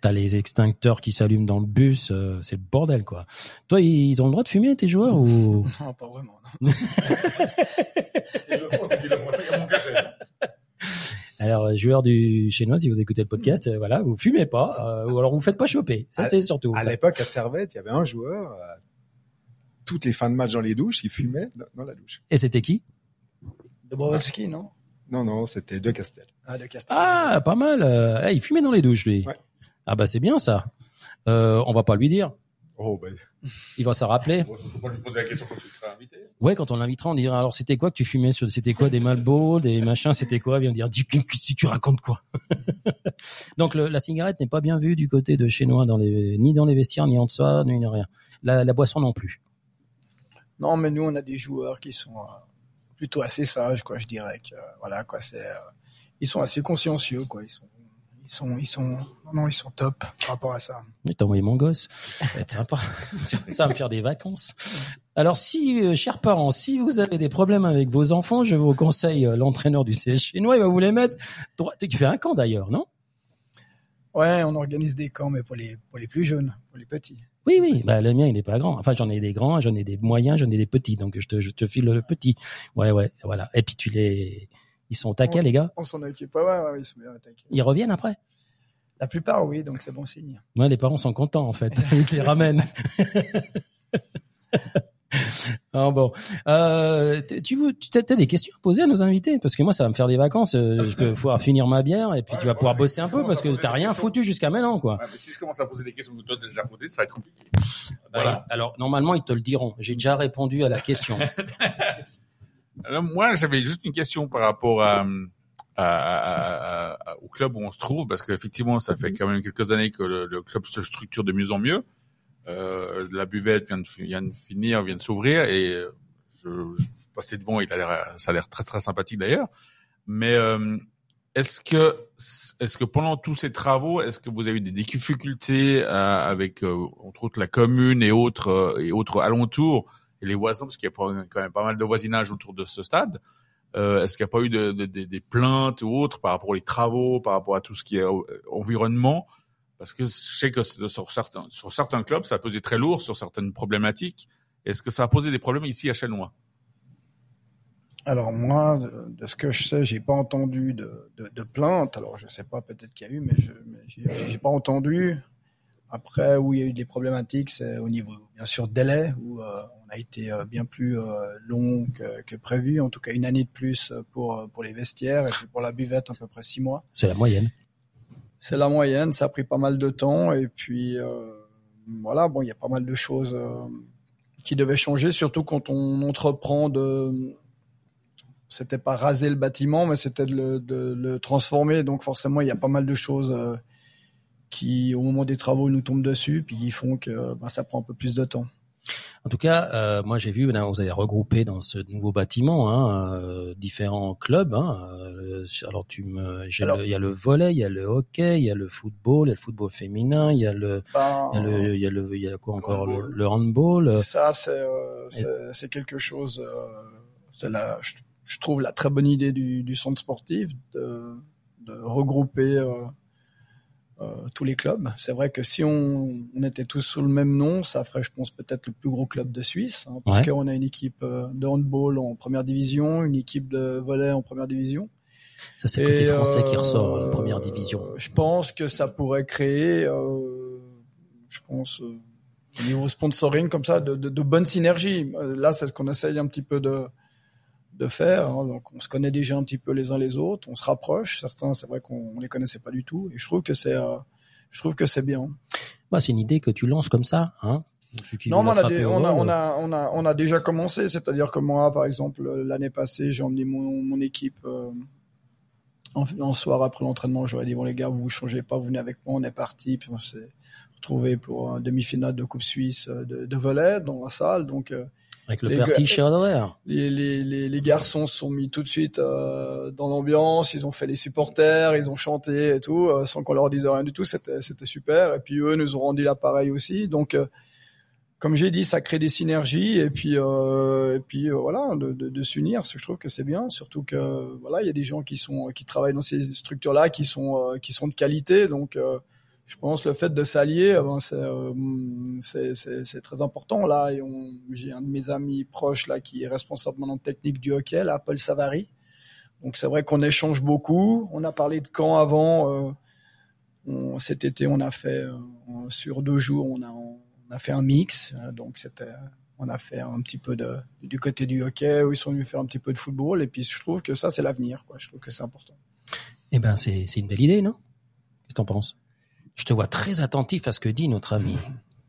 T'as les extincteurs qui s'allument dans le bus, euh, c'est le bordel quoi. Toi, ils ont le droit de fumer tes joueurs ou? Non, pas vraiment. non. C'est le fond, c'est qu'il le fond, c'est comme mon cachet. Alors, euh, joueurs du chinois, si vous écoutez le podcast, euh, voilà, vous fumez pas, euh, ou alors vous faites pas choper. Ça, c'est surtout. À l'époque, à Servette, il y avait un joueur. euh, toutes les fins de match dans les douches, il fumait dans, dans la douche. Et c'était qui? De Borowski, non? Non, non, c'était De Castel. Ah, de Castel. Ah, pas mal. euh, eh, il fumait dans les douches, lui. Ouais. Ah bah c'est bien ça. Euh, on va pas lui dire. Oh, ben, Il va s'en rappeler. Bon, surtout pas lui poser la question quand tu seras invité. Ouais, quand on l'invitera, on dira alors c'était quoi que tu fumais sur C'était quoi des Malboro, des machins C'était quoi? Il vient dire dis tu racontes quoi? Donc le- la cigarette n'est pas bien vue du côté de chez nous, dans les, ni dans les vestiaires, ni en dessous, ni rien. La, la boisson non plus. Non, mais nous, on a des joueurs qui sont euh, plutôt assez sages, quoi, je dirais. Que, euh, voilà, quoi, c'est, euh, ils sont assez consciencieux, quoi. Ils sont, ils sont, ils sont, non, ils sont top par rapport à ça. Mais t'as envoyé mon gosse. Ça va être sympa. Ça va me faire des vacances. Alors, si, euh, chers parents, si vous avez des problèmes avec vos enfants, je vous conseille euh, l'entraîneur du CS chinois. Il va vous les mettre. droit- Tu fais un camp d'ailleurs, non? Ouais, on organise des camps, mais pour les, pour les plus jeunes, pour les petits. Oui, oui. Bah, le mien, il est pas grand. Enfin, j'en ai des grands, j'en ai des moyens, j'en ai des petits. Donc, je te, je te file le petit. Ouais, ouais, voilà. Et puis, tu les, ils sont au taquet, les gars. On s'en occupe. Ouais, ouais, ouais, ils sont bien attaqués. Ils reviennent après. La plupart, oui, donc c'est bon signe. Ouais, les parents sont contents, en fait. Ils te les ramènent. Ah bon, euh, tu as des questions à poser à nos invités? Parce que moi ça va me faire des vacances. euh, Je vais pouvoir finir ma bière et puis Ouais, tu vas pouvoir bosser un peu parce que t'as rien foutu jusqu'à maintenant quoi. Ouais, mais si je commence à poser des questions que toi t'as déjà posées, ça va être compliqué. Bah, Voilà. Alors normalement ils te le diront. J'ai déjà répondu à la question. Alors, moi, j'avais juste une question par rapport à, à- à- à- au club où on se trouve, parce qu'effectivement, ça fait quand même quelques années que le, le club se structure de mieux en mieux. Euh, la buvette vient de, fi- vient de finir, vient de s'ouvrir, et euh, je, je passais devant, il a l'air, ça a l'air très très sympathique d'ailleurs. Mais euh, est-ce que, est-ce que pendant tous ces travaux, est-ce que vous avez eu des difficultés euh, avec euh, entre autres la commune et autres euh, et autres alentours les voisins, parce qu'il y a quand même pas mal de voisinage autour de ce stade. Euh, Est-ce qu'il n'y a pas eu de, de- de- des plaintes ou autres par rapport aux travaux, par rapport à tout ce qui est environnement? Parce que je sais que sur certains, clubs, ça a pesé très lourd sur certaines problématiques. Est-ce que ça a posé des problèmes ici à Chanois Alors moi, de, ce que je sais, j'ai pas entendu de, de, de plainte. Alors je sais pas, peut-être qu'il y a eu, mais je j'ai pas entendu. Après, où il y a eu des problématiques, c'est au niveau, bien sûr, délai, où euh, a été euh, bien plus euh, long que, que prévu. En tout cas, une année de plus pour euh, pour les vestiaires et puis pour la buvette, à peu près six mois. C'est la moyenne. C'est la moyenne, ça a pris pas mal de temps et puis voilà, bon, il y a pas mal de choses qui devaient changer, surtout quand on entreprend de, c'était pas raser le bâtiment, mais c'était de le, de le transformer, donc forcément il y a pas mal de choses qui, au moment des travaux, nous tombent dessus, puis qui font que ben, ça prend un peu plus de temps. En tout cas, euh, moi j'ai vu, là, vous avez regroupé dans ce nouveau bâtiment hein, euh, différents clubs. Hein, euh, alors tu me, il y a le volley, il y a le hockey, il y a le football, il y a le football féminin, il y a le, Ben, il y a le, il y a y quoi encore, le, le handball. Ça, c'est euh, c'est- c'est quelque chose. euh, c'est la, je, je trouve la très bonne idée du, du centre sportif de, de regrouper euh, tous les clubs. C'est vrai que si on, on était tous sous le même nom, ça ferait, je pense, peut-être le plus gros club de Suisse, hein, parce Ouais. qu'on a une équipe euh, de handball en première division, une équipe de volley en première division. Ça c'est côté français qui euh, ressort, euh, première division. Je pense que ça pourrait créer, euh, je pense, euh, au niveau sponsoring comme ça, de, de, de bonnes synergies. Euh, Là, c'est ce qu'on essaye un petit peu de de faire. hein. Donc, on se connaît déjà un petit peu les uns les autres, on se rapproche. Certains, c'est vrai qu'on on les connaissait pas du tout, et je trouve que c'est, euh, je trouve que c'est bien. Bah, c'est une idée que tu lances comme ça, hein Non, on a, des- on, a, on, a, on, a, on a déjà commencé. C'est-à-dire que moi, par exemple, l'année passée, j'ai emmené mon, mon équipe euh, en, en soir après l'entraînement. J'aurais dit, bon les gars, vous vous changez pas, vous venez avec moi, on est parti. Puis on s'est retrouvé pour un demi-finale de Coupe Suisse euh, de, de volley dans la salle. Donc, euh, Avec le les gars- Schroeder. les, les, les, les garçons se sont mis tout de suite euh, dans l'ambiance, ils ont fait les supporters, ils ont chanté et tout, euh, sans qu'on leur dise rien du tout, c'était super. Et puis eux nous ont rendu l'appareil aussi. Donc, euh, comme j'ai dit, ça crée des synergies et puis et puis voilà, de, de, de s'unir. Je trouve que c'est bien, surtout que voilà, il y a des gens qui sont qui travaillent dans ces structures-là, qui sont qui sont de qualité. Donc je pense le fait de s'allier, euh, ben, c'est, euh, c'est, très important. Là, j'ai un de mes amis proches là qui est responsable maintenant technique du hockey, là, Paul Savary. Donc c'est vrai qu'on échange beaucoup. On a parlé de camp avant. Euh, cet été, on a fait sur deux jours, on a fait un mix. donc c'était, on a fait un petit peu de du côté du hockey où ils sont venus faire un petit peu de football. Et puis je trouve que ça c'est l'avenir. Je trouve que c'est important. Eh ben, c'est une belle idée, non? Qu'est-ce que t'en penses? Je te vois très attentif à ce que dit notre ami.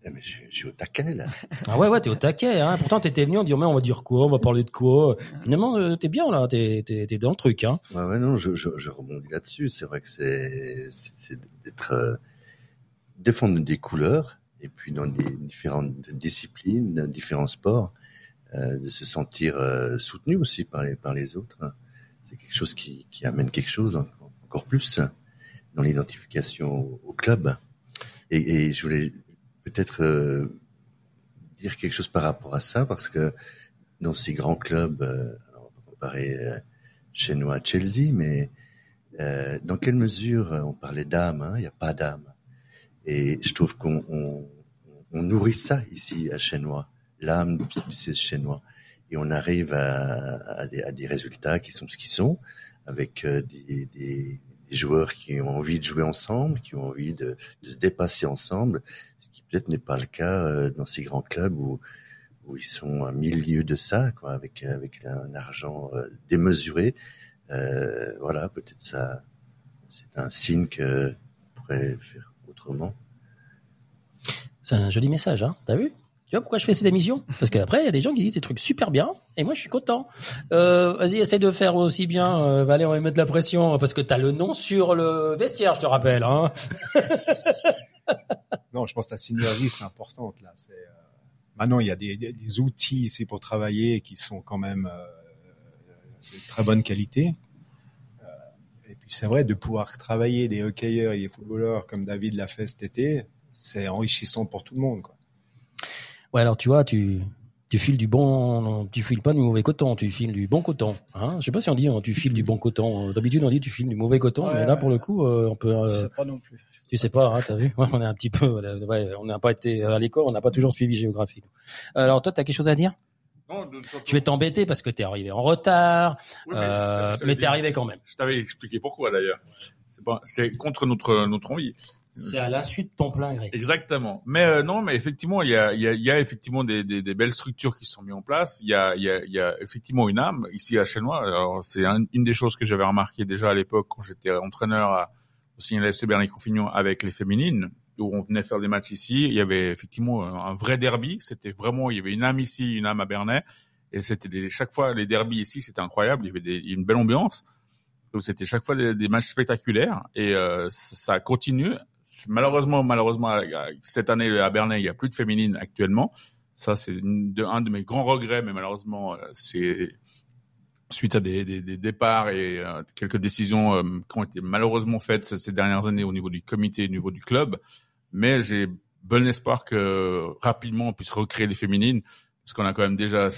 Eh, mais je, je suis au taquet, là. Ah ouais, ouais, t'es au taquet. Hein. Pourtant, t'étais venu, on dit, mais on va dire quoi On va parler de quoi? Finalement, euh, t'es bien là, t'es, t'es, t'es dans le truc. Hein. Ouais, ouais, non, je, je, je rebondis là-dessus. C'est vrai que c'est, c'est d'être, euh, défendre des couleurs, et puis dans des différentes disciplines, dans différents sports, euh, de se sentir euh, soutenu aussi par les, par les autres. C'est quelque chose qui, qui amène quelque chose en- encore plus dans l'identification au, club. Et, et je voulais peut-être euh, dire quelque chose par rapport à ça, parce que dans ces grands clubs, euh, on peut comparer euh, chinois à Chelsea, mais euh, dans quelle mesure euh, on parlait d'âme hein, Il n'y a pas d'âme. Et je trouve qu'on on, on nourrit ça ici à Chinois, l'âme du CS chinois. Et on arrive à, à, des, à des résultats qui sont ce qu'ils sont, avec euh, des, des, des joueurs qui ont envie de jouer ensemble, qui ont envie de, de se dépasser ensemble, ce qui peut-être n'est pas le cas euh, dans ces grands clubs où, où ils sont à milieu de ça, quoi, avec, avec un argent euh, démesuré. Euh, voilà, peut-être ça, c'est un signe que on pourrait faire autrement. C'est un joli message, hein. T'as vu? Pourquoi je fais cette émission? Parce qu'après, il y a des gens qui disent des trucs super bien, et moi, je suis content. Euh, vas-y, essaye de faire aussi bien. Euh, on va mettre de la pression, parce que t'as le nom sur le vestiaire, je te rappelle. Hein. Non, je pense que la synergie, c'est importante là. Euh, maintenant, il y a des, outils ici pour travailler qui sont quand même euh, de très bonne qualité. Euh, et puis c'est vrai de pouvoir travailler des hockeyeurs et des footballeurs comme David l'a fait cet été, c'est enrichissant pour tout le monde. Ouais, alors tu vois, tu tu files du bon, non, tu files pas du mauvais coton, tu files du bon coton. Hein je sais pas si on dit hein, tu files du bon coton. D'habitude on dit tu files du mauvais coton, Ouais, mais là pour le coup, euh, on peut. euh, Je sais pas non plus. Tu sais pas, hein, t'as vu? Ouais, On est un petit peu, ouais, on n'a pas été à l'école, on n'a pas toujours suivi géographie. Alors toi, t'as quelque chose à dire? Non, Je vais t'embêter parce que t'es arrivé en retard, Oui, euh, mais t'es arrivé quand même. Je t'avais expliqué pourquoi d'ailleurs. C'est contre notre notre envie. C'est à l'insu de ton plein gré. Exactement. Mais euh, non, mais effectivement, il y a, il y a, y a effectivement des, des, des belles structures qui sont mises en place. Il y a, il y a, il y a effectivement une âme ici à Chenois. Alors c'est un- une des choses que j'avais remarqué déjà à l'époque quand j'étais entraîneur à, au signe de l'FC Bernay-Confignon avec les féminines, où on venait faire des matchs ici. Il y avait effectivement un, vrai derby. C'était vraiment, il y avait une âme ici, une âme à Bernay. Et c'était chaque fois les derbys ici, c'était incroyable. Il y avait des, une belle ambiance. C'était chaque fois des, des matchs spectaculaires et euh, ça continue. Malheureusement, malheureusement, cette année à Bernay, il y a plus de féminines actuellement. Ça, c'est un de mes grands regrets, mais malheureusement, euh, c'est suite à des, départs et euh, quelques décisions euh, qui ont été malheureusement faites ces dernières années au niveau du comité, au niveau du club. Mais j'ai bon espoir que rapidement on puisse recréer les féminines, parce qu'on a quand même déjà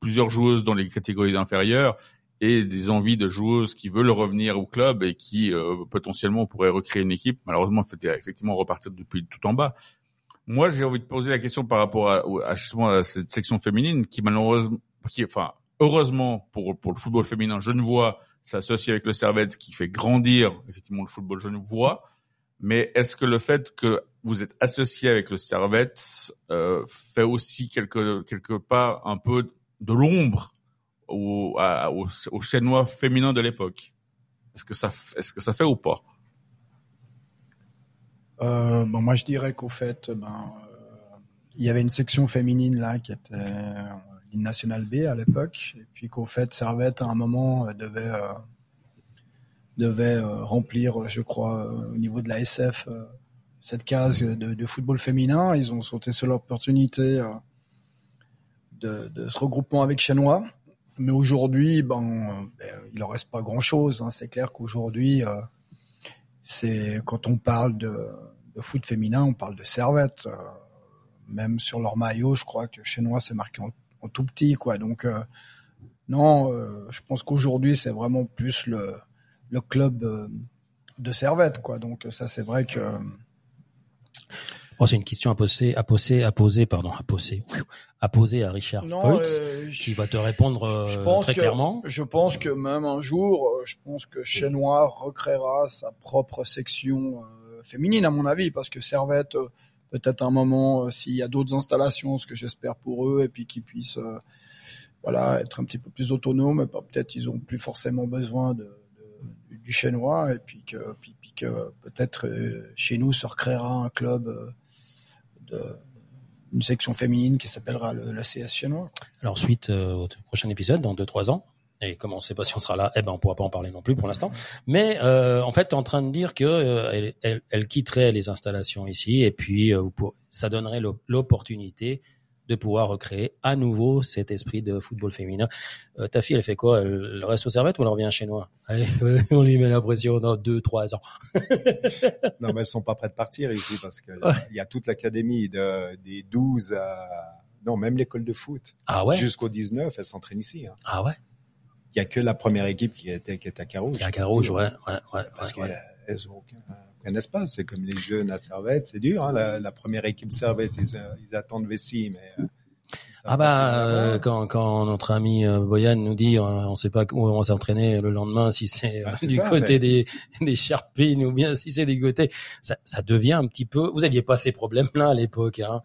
plusieurs joueuses dans les catégories inférieures et des envies de joueuses qui veulent revenir au club et qui euh, potentiellement pourraient recréer une équipe. Malheureusement, il faut effectivement repartir depuis tout en bas. Moi, j'ai envie de poser la question par rapport à, justement à cette section féminine qui malheureusement, qui, enfin, heureusement pour pour le football féminin genevois, s'associe avec le Servette qui fait grandir effectivement le football genevois. Mais est-ce que le fait que vous êtes associé avec le Servette euh, fait aussi quelque quelque part un peu de l'ombre au, chinois féminin de l'époque Est-ce que ça est-ce que ça fait ou pas? Euh, moi, je dirais qu'au fait, ben, euh, il y avait une section féminine là qui était euh, l'hymne national B à l'époque, et puis qu'au fait, Servette à un moment euh, devait euh, devait euh, remplir, je crois, euh, au niveau de la SF, euh, cette case de, football féminin. Ils ont sauté sur l'opportunité euh, de, ce regroupement avec Chenois. Mais aujourd'hui, ben, il en reste pas grand-chose. Hein. C'est clair qu'aujourd'hui, euh, c'est quand on parle de, foot féminin, on parle de Servette. Euh, même sur leur maillot, je crois que Chenois c'est marqué en, tout petit, quoi. Donc euh, non, je pense qu'aujourd'hui c'est vraiment plus le le club de Servette, quoi. Donc ça c'est vrai que Bon, c'est une question à poser, à poser, à poser, pardon, à poser, à poser à Richard Non, euh, qui va te répondre euh, je pense très que, clairement. Je pense que même un jour, euh, je pense que Chenois recréera sa propre section euh, féminine, à mon avis, parce que Servette, peut-être un moment, s'il y a d'autres installations, ce que j'espère pour eux, et puis qu'ils puissent, voilà, être un petit peu plus autonomes, bah, peut-être ils ont plus forcément besoin de, de- du Chenois, et puis que, puis, puis que peut-être chez nous se recréera un club une section féminine qui s'appellera le, le CS chinois. Alors ensuite, euh, au prochain épisode, dans deux trois ans, et comme on sait pas si on sera là, eh ben on pourra pas en parler non plus pour l'instant. Mais euh, en fait, en train de dire que euh, elle, quitterait les installations ici, et puis euh, ça donnerait l'op- l'opportunité de pouvoir recréer à nouveau cet esprit de football féminin. Euh, ta fille, elle fait quoi? Elle reste au Servette ou elle revient chez nous? Allez, on lui met la pression dans deux trois ans. Non, mais elles sont pas prêtes de partir ici parce que Ouais. il y a toute l'académie de, des 12 à, non, même l'école de foot. Ah ouais? Jusqu'au 19, elles s'entraînent ici. hein. Ah ouais? Il y a que la première équipe qui était, qui est à Carouge. Y a Carouge, ouais, ouais, ouais. Parce ouais, ouais. qu'elles ont aucun, aucun espace. C'est comme les jeunes à Servette, c'est dur. Hein. La, la première équipe Servette, ils, euh, ils attendent Vessi, mais. euh, Ah bah pas euh, quand, quand notre ami Boyan nous dit euh, on sait pas où on va s'entraîner le lendemain si c'est Ah, du ça, côté des des Sharpines ou bien si c'est du côté ça, ça devient un petit peu vous aviez pas ces problèmes là à l'époque hein?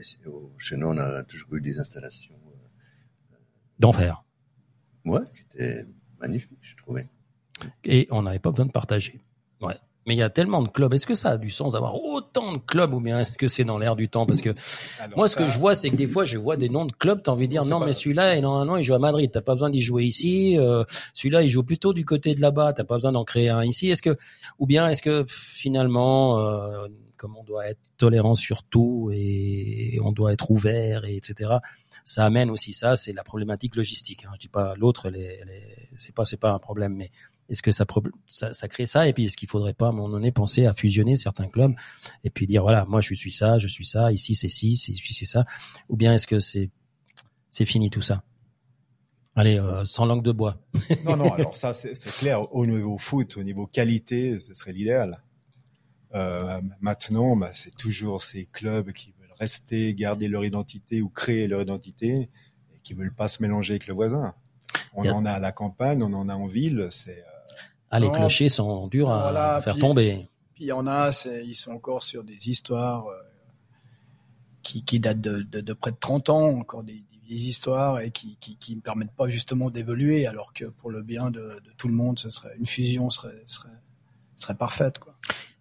Ici, au- chez nous, on a toujours eu des installations, d'enfer ouais, qui étaient magnifiques, je trouvais. et on n'avait pas besoin de partager ouais mais il y a tellement de clubs. Est-ce que ça a du sens d'avoir autant de clubs ou bien est-ce que c'est dans l'air du temps? Parce que Alors moi ce ça- que je vois c'est que des fois je vois des noms de clubs t'as envie de dire non pas- mais celui-là normalement il joue à Madrid. T'as pas besoin d'y jouer ici. Euh, celui-là il joue plutôt du côté de là-bas. T'as pas besoin d'en créer un ici. Est-ce que ou bien est-ce que finalement euh, comme on doit être tolérant sur tout et on doit être ouvert et etc ça amène aussi ça. C'est la problématique logistique hein. je dis pas l'autre c'est pas c'est pas un problème mais est-ce que ça, pro- ça, ça crée ça? Et puis, est-ce qu'il faudrait pas, à un moment donné, penser à fusionner certains clubs et puis dire, voilà, moi, je suis ça, je suis ça, ici, c'est ci, c'est ici, c'est ça? Ou bien est-ce que c'est c'est fini tout ça? Allez, euh, sans langue de bois. Non, non, alors ça, c'est clair. Au niveau foot, au niveau qualité, ce serait l'idéal. Euh, maintenant, bah, c'est toujours ces clubs qui veulent rester, garder leur identité ou créer leur identité et qui veulent pas se mélanger avec le voisin. On a- en a à la campagne, on en a en ville. C'est euh, Ah, les clochers sont durs à Voilà, faire puis- tomber. Puis il y en a, ils sont encore sur des histoires euh, qui, qui datent de, de, de près de 30 ans, encore des, des vieilles histoires et qui, qui, qui ne permettent pas justement d'évoluer, alors que pour le bien de, de tout le monde, ce serait une fusion serait, serait, serait parfaite. Quoi.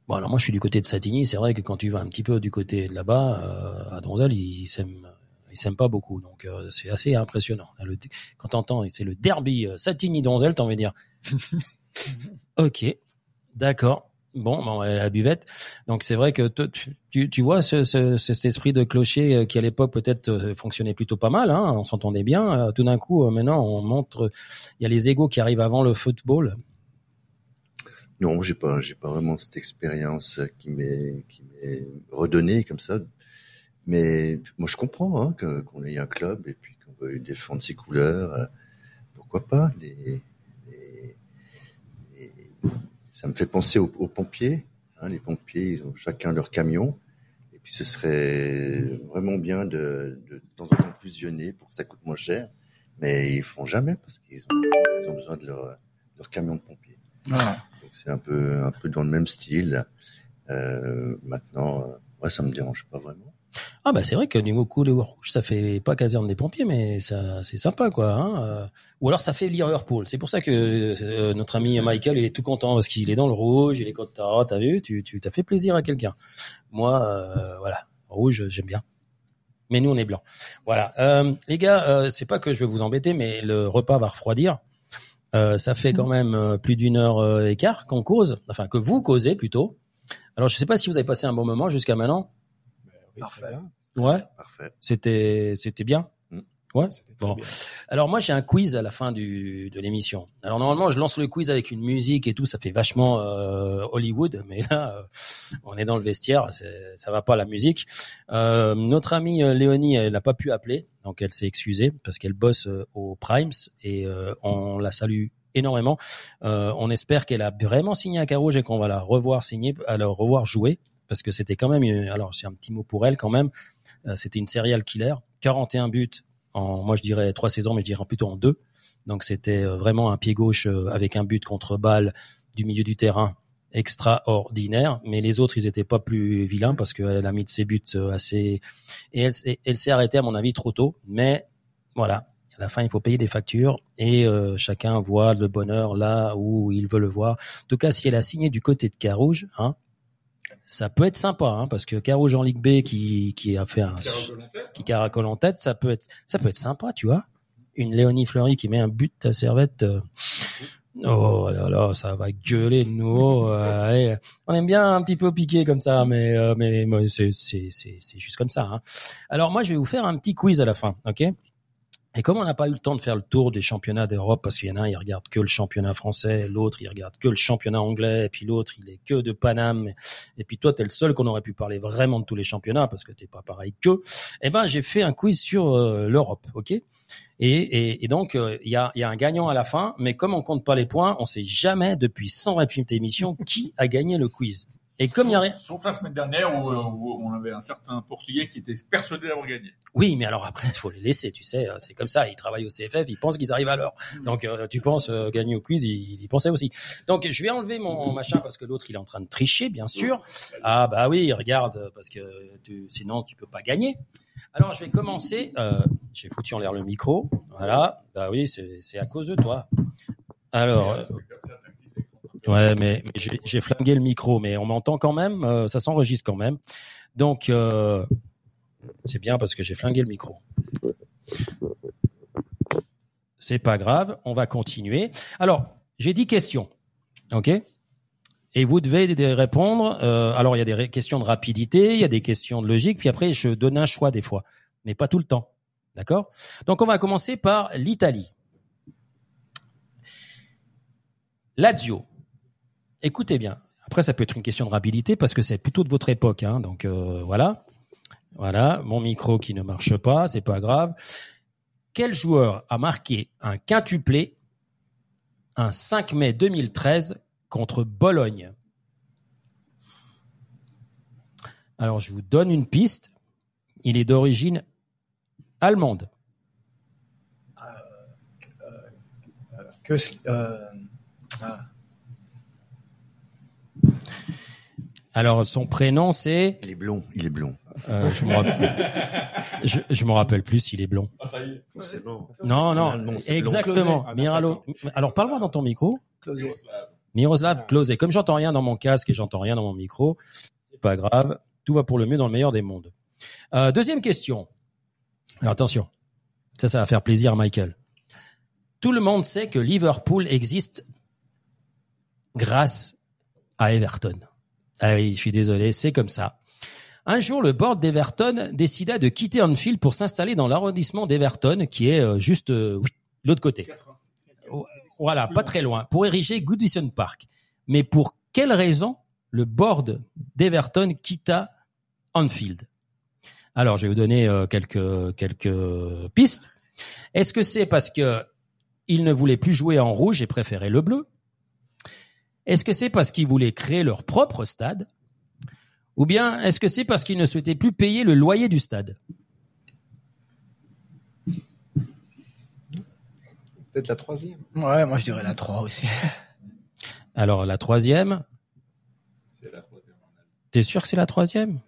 Bon, alors moi, je suis du côté de Satigny. C'est vrai que quand tu vas un petit peu du côté de là-bas, euh, à Donzel, ils s'aiment, ils s'aiment pas beaucoup. Donc, euh, c'est assez impressionnant. Le, quand t'entends, c'est le derby euh, Satigny-Donzel, t'as envie de dire. ok, d'accord. Bon, la buvette. Donc c'est vrai que tu, vois ce, ce- cet esprit de clocher euh, qui à l'époque peut-être euh, fonctionnait plutôt pas mal. Hein, on s'entendait bien. Euh, Tout d'un coup, maintenant, on montre. Il y a les égaux qui arrivent avant le football. Non, j'ai pas, j'ai pas vraiment cette expérience qui m'est, qui m'est redonnée comme ça. Mais moi, je comprends hein, qu'on ait un club et puis qu'on veuille défendre ses couleurs. pourquoi pas les- Ça me fait penser aux, aux pompiers. hein, les pompiers, ils ont chacun leur camion. Et puis, ce serait vraiment bien de, de, de temps en temps fusionner pour que ça coûte moins cher. Mais ils font jamais parce qu'ils ont, ils ont besoin de leur, leur camion de pompiers. Donc c'est un peu un peu dans le même style. Euh, maintenant, euh, moi ça me dérange pas vraiment. Ah bah c'est vrai que niveau couleur rouge, ça fait pas caserne des pompiers, mais ça c'est sympa quoi. Hein euh. Ou alors ça fait Liverpool. C'est pour ça que euh, notre ami Michael il est tout content parce qu'il est dans le rouge, il est content. T'as vu, tu tu t'as fait plaisir à quelqu'un. Moi, euh, voilà, rouge j'aime bien. Mais nous on est blanc. Voilà, euh, les gars, euh, c'est pas que je vais vous embêter, mais le repas va refroidir. Euh, ça fait quand même plus d'une heure et quart qu'on cause, enfin que vous causez plutôt. Alors je sais pas si vous avez passé un bon moment jusqu'à maintenant. Bien. Ouais. Parfait. C'était c'était bien. Mm. Ouais. Bon. bien. Alors moi j'ai un quiz à la fin du de l'émission. Alors normalement je lance le quiz avec une musique et tout, ça fait vachement euh, Hollywood, mais là euh, on est dans le vestiaire, ça va pas la musique. Euh, notre amie euh, Léonie, elle n'a pas pu appeler, donc elle s'est excusée parce qu'elle bosse euh, au Primes et euh, on la salue énormément. Euh, on espère qu'elle a vraiment signé à Carouge et qu'on va la revoir signer, à la revoir jouer parce que c'était quand même, alors c'est un petit mot pour elle quand même, euh, c'était une serial killer, 41 buts en, moi je dirais trois saisons, mais je dirais plutôt en deux. Donc c'était euh, vraiment un pied gauche euh, avec un but contre balle du milieu du terrain extraordinaire, mais les autres ils étaient pas plus vilains parce qu'elle a mis de ses buts assez et elle, s'est- arrêtée à mon avis trop tôt. Mais voilà, à la fin il faut payer des factures et chacun voit le bonheur là où il veut le voir. En tout cas, si elle a signé du côté de Carouge, hein, ça peut être sympa hein, parce que Carouge en Ligue B qui qui a fait un qui caracole en tête, ça peut être ça peut être sympa, tu vois. Une Léonie Fleury qui met un but à servette. euh, Oh là là, ça va gueuler de nouveau. euh, allez. on aime bien un petit peu piquer comme ça, mais euh, mais, mais c'est c'est c'est c'est juste comme ça. Hein. Alors moi, je vais vous faire un petit quiz à la fin, ok? Et comme on n'a pas eu le temps de faire le tour des championnats d'Europe, parce qu'il y en a un, il regarde que le championnat français, l'autre, il regarde que le championnat anglais, et puis l'autre, il est que de Paname. Et puis toi, t'es le seul qu'on aurait pu parler vraiment de tous les championnats, parce que t'es pas pareil que. Eh ben, j'ai fait un quiz sur euh, l'Europe, ok? Et, donc, euh, il y, a, y a un gagnant à la fin, mais comme on compte pas les points, on sait jamais depuis 128 émissions qui a gagné le quiz. Et comme il y a rien... Sauf la semaine dernière où, où on avait un certain Portugais qui était persuadé d'avoir gagné. Oui, mais alors après, il faut les laisser, tu sais, euh, c'est comme ça, ils travaillent au CFF, ils pensent qu'ils arrivent à l'heure. Donc, euh, tu penses euh, gagner au quiz, il, il pensait aussi. Donc, je vais enlever mon machin parce que l'autre, il est en train de tricher, bien sûr. Ah bah oui, regarde, parce que tu, sinon, tu peux pas gagner. Alors, je vais commencer. Euh, J'ai foutu en l'air le micro. Voilà. Bah oui, c'est c'est à cause de toi. Alors, euh, ouais, mais, j'ai flingué le micro, mais on m'entend quand même. euh, ça s'enregistre quand même. Donc, euh, c'est bien parce que j'ai flingué le micro. C'est pas grave, on va continuer. Alors, j'ai 10 questions. OK? Et vous devez répondre. euh, alors, il y a des questions de rapidité, il y a des questions de logique, puis après, je donne un choix des fois, mais pas tout le temps. D'accord? Donc, on va commencer par l'Italie. Lazio. Écoutez bien. Après, ça peut être une question de rapidité parce que c'est plutôt de votre époque. Hein, donc, euh, voilà. Voilà, mon micro qui ne marche pas, c'est pas grave. Quel joueur a marqué un quintuplé un 5 mai 2013 contre Bologne? Alors, je vous donne une piste. Il est d'origine allemande. Que, euh, ah, Alors, son prénom, c'est. Il est blond, il est blond. Euh, je me rappelle. je, je me rappelle plus s'il est blond. Ah, ça y est. Forcément. Non, non, Allemand, c'est exactement. Closé. Ah, Miralo. Alors, parle-moi dans ton micro. Closé. Miroslav Klose. Comme j'entends rien dans mon casque et j'entends rien dans mon micro, c'est pas grave. Tout va pour le mieux dans le meilleur des mondes. Euh, deuxième question. Alors attention. Ça, ça va faire plaisir à Michael. Tout le monde sait que Liverpool existe grâce à Everton. Ah oui, je suis désolé, c'est comme ça. Un jour, le board d'Everton décida de quitter Anfield pour s'installer dans l'arrondissement d'Everton, qui est euh, juste euh, oui, l'autre côté. Voilà, pas très loin, pour ériger Goodison Park. Mais pour quelle raison le board d'Everton quitta Anfield? Alors, je vais vous donner euh, quelques quelques pistes. Est-ce que c'est parce que ils ne voulaient plus jouer en rouge et préféraient le bleu? Est-ce que c'est parce qu'ils voulaient créer leur propre stade Ou bien est-ce que c'est parce qu'ils ne souhaitaient plus payer le loyer du stade? Peut-être la troisième. Ouais, moi je dirais la 3 aussi. Alors la troisième, t'es sûr que c'est la troisième?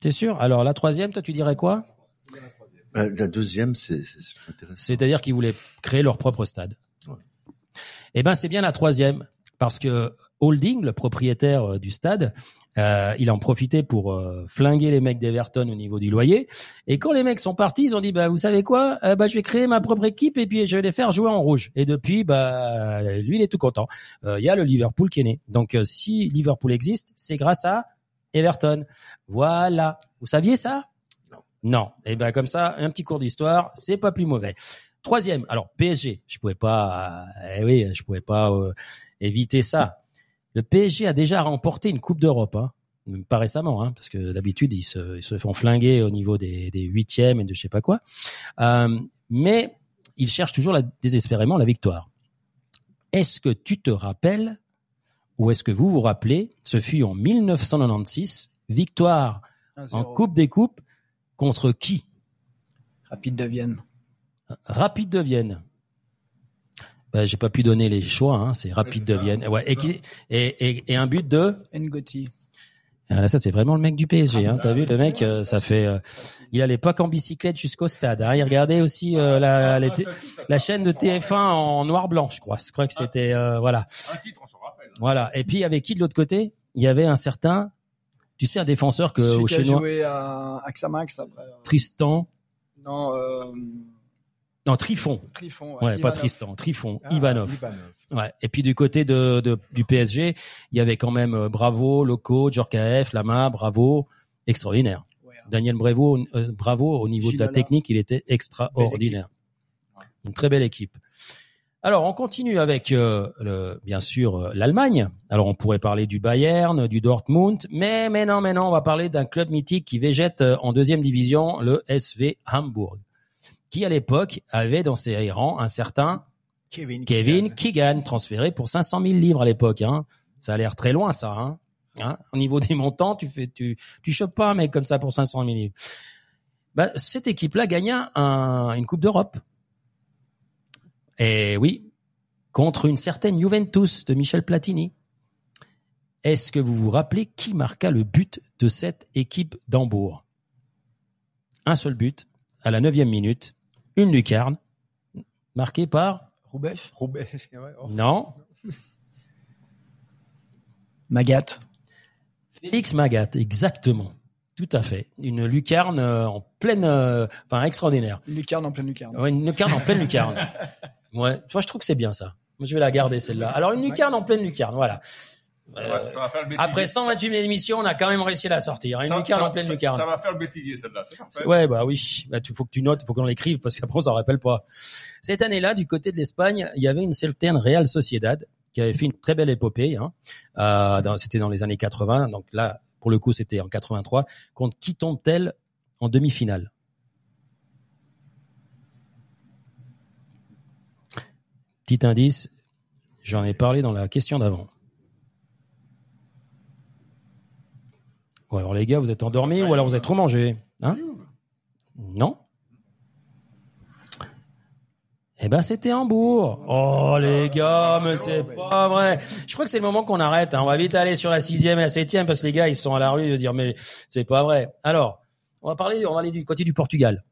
T'es sûr? Alors la troisième, toi tu dirais quoi? Euh, La deuxième, c'est c'est intéressant. C'est-à-dire qu'ils voulaient créer leur propre stade. Eh ben, c'est bien la troisième, parce que Holding, le propriétaire euh, du stade, euh, il en profitait pour euh, flinguer les mecs d'Everton au niveau du loyer. Et quand les mecs sont partis, ils ont dit bah vous savez quoi? Euh, Bah je vais créer ma propre équipe et puis je vais les faire jouer en rouge. Et depuis, bah lui il est tout content. Euh, Il y a le Liverpool qui est né. Donc euh, si Liverpool existe, c'est grâce à Everton. Voilà. Vous saviez ça? Non. Et ben comme ça, un petit cours d'histoire, c'est pas plus mauvais. Troisième, alors PSG, je pouvais pas, euh, eh oui, je pouvais pas euh, éviter ça. Le PSG a déjà remporté une Coupe d'Europe, hein. Pas récemment, hein, parce que d'habitude ils se, ils se font flinguer au niveau des, des huitièmes et de je sais pas quoi. Euh, mais ils cherchent toujours la- désespérément la victoire. Est-ce que tu te rappelles ou est-ce que vous vous rappelez, ce fut en 1996, victoire en 1-0. Coupe des Coupes contre qui? Rapide de Vienne. Rapide de Vienne. Ben, j'ai pas pu donner les choix, hein, c'est Rapide de Vienne. Ouais, et, qui- et, et, et un but de. Ngoti. Ah, là, ça c'est vraiment le mec du PSG. Hein, T'as vu le mec, euh, ça fait. euh, il allait pas qu'en bicyclette jusqu'au stade. Hein. Il regardait aussi euh, la, les t- la chaîne de TF1 en noir blanc, je crois. Je crois que c'était euh, voilà. Un titre, on s'en rappelle. Voilà. Et puis avec qui de l'autre côté? Il y avait un certain, tu sais, un défenseur que Celui au qui a Chinois, joué à Axamax après. Tristan, Non, euh, non Trifon. Trifon. Ouais, pas. Tristan, Trifon, Ah, Ivanov. Ivanov. Ouais. Et puis du côté de, de- du PSG, il y avait quand même euh, Bravo, Loco, Djorkaeff, Lama, Bravo, extraordinaire. Ouais. Daniel Bravo, euh, Bravo au niveau de la technique, il était extraordinaire. Une très belle équipe. Alors on continue avec euh, le, bien sûr euh, l'Allemagne. Alors on pourrait parler du Bayern, du Dortmund, mais mais non mais non, on va parler d'un club mythique qui végète en deuxième division, le SV Hamburg, qui à l'époque avait dans ses rangs un certain Kevin. Kevin Keegan, transféré pour 500 000 livres à l'époque. Hein. Ça a l'air très loin, ça. Hein. Hein Au niveau des montants, tu fais, tu, tu chopes pas un mec comme ça pour 500 000 livres. Bah, cette équipe-là gagna un- une Coupe d'Europe. Et oui, contre une certaine Juventus de Michel Platini. Est-ce que vous vous rappelez qui marqua le but de cette équipe d'Hambourg? Un seul but, à la neuvième minute, une lucarne, marquée par Roubaix. Roubaix. oh. non, Magat. Félix Magat, exactement. Tout à fait. Une lucarne euh, en pleine, euh, enfin extraordinaire. Une lucarne en pleine lucarne. Ouais, une lucarne en pleine lucarne. Ouais, moi je trouve que c'est bien ça. Moi je vais la garder celle-là. Alors une lucarne en pleine lucarne, voilà. Euh, Ouais, ça va faire le bêtisier. après 128 émissions, on a quand même réussi à la sortir. Une Ça- lucarne ça- en pleine ça- lucarne. Ça va faire le bêtisier, celle-là. Ouais, bah oui. Bah, tu faut que tu notes, faut qu'on l'écrive parce qu'après on s'en rappelle pas. Cette année-là, du côté de l'Espagne, il y avait une certaine Real Sociedad qui avait fait une très belle épopée. Hein. Euh, c'était dans les années 80. Donc là, pour le coup, c'était en 83. Contre qui tombe-t-elle en demi-finale? Petit indice, j'en ai parlé dans la question d'avant. Ou alors les gars, vous êtes endormis ou alors vous avez trop mangé Hein Non Eh ben c'était Hambourg. Oh les gars, mais c'est pas vrai. Je crois que c'est le moment qu'on arrête. hein. On va vite aller sur la sixième et la septième parce que les gars ils sont à la rue ils vont dire mais c'est pas vrai. Alors on va parler, on va aller du côté du Portugal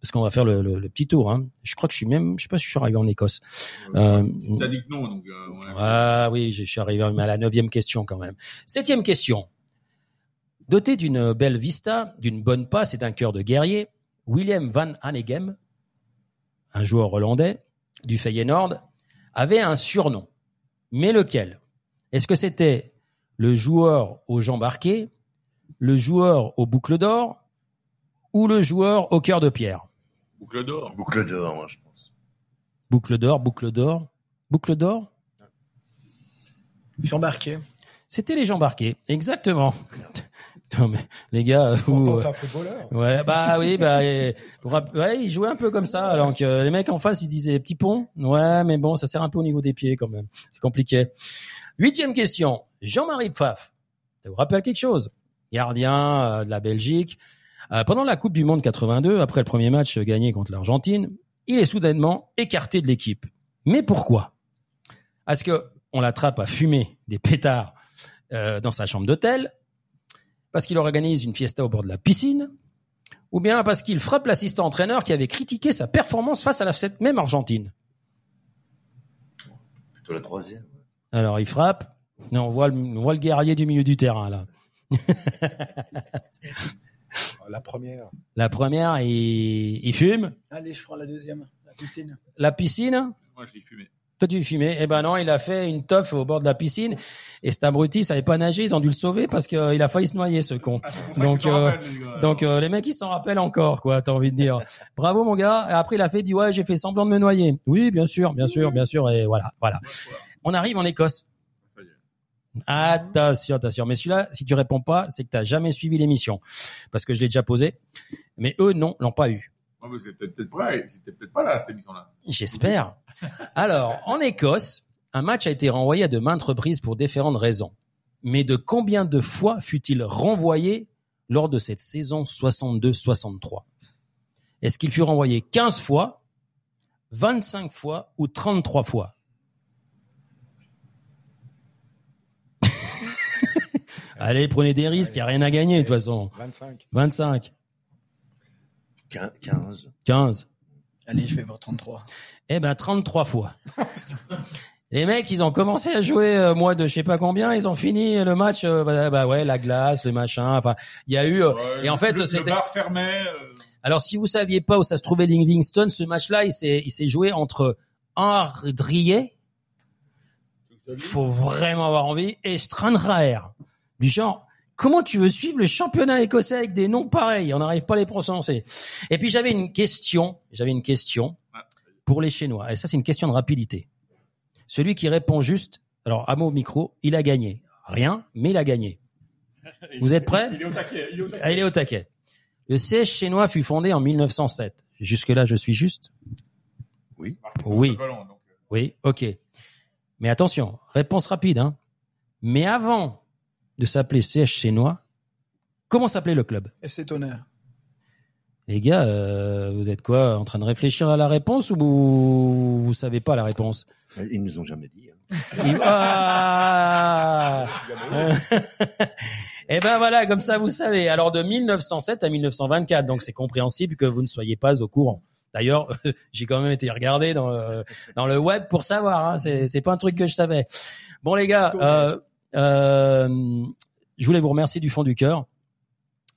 parce qu'on va faire le, le- le petit tour. Hein. Je crois que je suis même, je sais pas si je suis arrivé en Écosse. Euh, T'as dit que non, donc. euh, ah oui, je suis arrivé à la neuvième question quand même. Septième question. Doté d'une belle vista, d'une bonne passe et d'un cœur de guerrier, William Van Hanegem, un joueur hollandais du Feyenoord, avait un surnom. Mais lequel? Est-ce que c'était le joueur aux jambes arquées, le joueur aux boucles d'or ou le joueur au cœur de pierre? Boucle d'or. Boucle d'or, moi, je pense. Boucle d'or, boucle d'or, boucle d'or? J'embarquais. C'était les jambes arquées, exactement. Non, mais les gars, vous, Pourtant, euh, c'est un footballeur. Ouais, bah oui, bah euh, ouais, il jouait un peu comme ça. Donc euh, les mecs en face, ils disaient petit pont. Ouais, mais bon, ça sert un peu au niveau des pieds quand même. C'est compliqué. Huitième question. Jean-Marie Pfaff. Ça vous rappelle quelque chose? Gardien euh, de la Belgique. Euh, pendant la Coupe du Monde 82, après le premier match gagné contre l'Argentine, il est soudainement écarté de l'équipe. Mais pourquoi? Est-ce que on l'attrape à fumer des pétards euh, dans sa chambre d'hôtel Parce qu'il organise une fiesta au bord de la piscine ou bien parce qu'il frappe l'assistant entraîneur qui avait critiqué sa performance face à la, cette même Argentine. Plutôt la troisième. Alors il frappe, non, on voit le, on voit le guerrier du milieu du terrain là. La première. La première, il, il fume. Allez, je prends la deuxième. La piscine. La piscine, Moi, je l'ai fumé. Toi tu fumais. Eh ben non, il a fait une teuf au bord de la piscine et cet abruti savait pas nager, ils ont dû le sauver parce qu'il a failli se noyer ce con. Ah, Donc, euh, rappellent, les gars. Donc euh, les mecs ils s'en rappellent encore quoi, t'as envie de dire. Bravo mon gars. Et après il a fait dit ouais j'ai fait semblant de me noyer. Oui bien sûr, bien sûr, bien sûr et voilà voilà. On arrive en Écosse. Attention, attention. Mais celui-là, si tu réponds pas, c'est que t'as jamais suivi l'émission. Parce que je l'ai déjà posé. Mais eux, non, l'ont pas eu. Mais peut-être pas, c'était peut-être pas là, cette émission-là. J'espère. Alors, en Écosse, un match a été renvoyé à de maintes reprises pour différentes raisons. Mais de combien de fois fut-il renvoyé lors de cette saison 62-63 Est-ce qu'il fut renvoyé 15 fois, 25 fois ou 33 fois? Allez, prenez des risques, il n'y a rien à gagner de toute façon. 25. 25, 15. 15. Allez, je vais voir 33. Eh ben 33 fois. Les mecs, ils ont commencé à jouer euh, moi de je sais pas combien, ils ont fini le match euh, bah, bah ouais, la glace, le machin, enfin, il y a eu euh, Ouais, et en fait le, c'était Le bar fermait. euh, Alors si vous saviez pas où ça se trouvait Livingston, ce match-là, il s'est il s'est joué entre Ardrier, faut vraiment avoir envie et Stranraer. Du genre Comment tu veux suivre le championnat écossais avec des noms pareils? On n'arrive pas à les prononcer. Et puis j'avais une question, j'avais une question pour les Chinois. Et ça, c'est une question de rapidité. Celui qui répond juste, alors à mot micro, il a gagné. Rien, mais il a gagné. Vous êtes prêts? Il est au taquet. Il est au taquet. Ah, il est au taquet. Le siège chinois fut fondé en 1907. Jusque-là, je suis juste? Oui. Oui. le ballon, donc, euh, Oui, ok. Mais attention, réponse rapide. Hein. Mais avant de s'appeler siège chinois, comment s'appelait le club? FC Tonnerre. Les gars, euh, vous êtes quoi En train de réfléchir à la réponse ou vous, vous savez pas la réponse? Ils nous ont jamais dit. hein. Il- Ah Eh ben voilà, comme ça vous savez. Alors de 1907 à 1924, donc c'est compréhensible que vous ne soyez pas au courant. D'ailleurs, j'ai quand même été regardé dans le, dans le web pour savoir. Hein, c'est c'est pas un truc que je savais. Bon les gars, euh, euh, je voulais vous remercier du fond du cœur.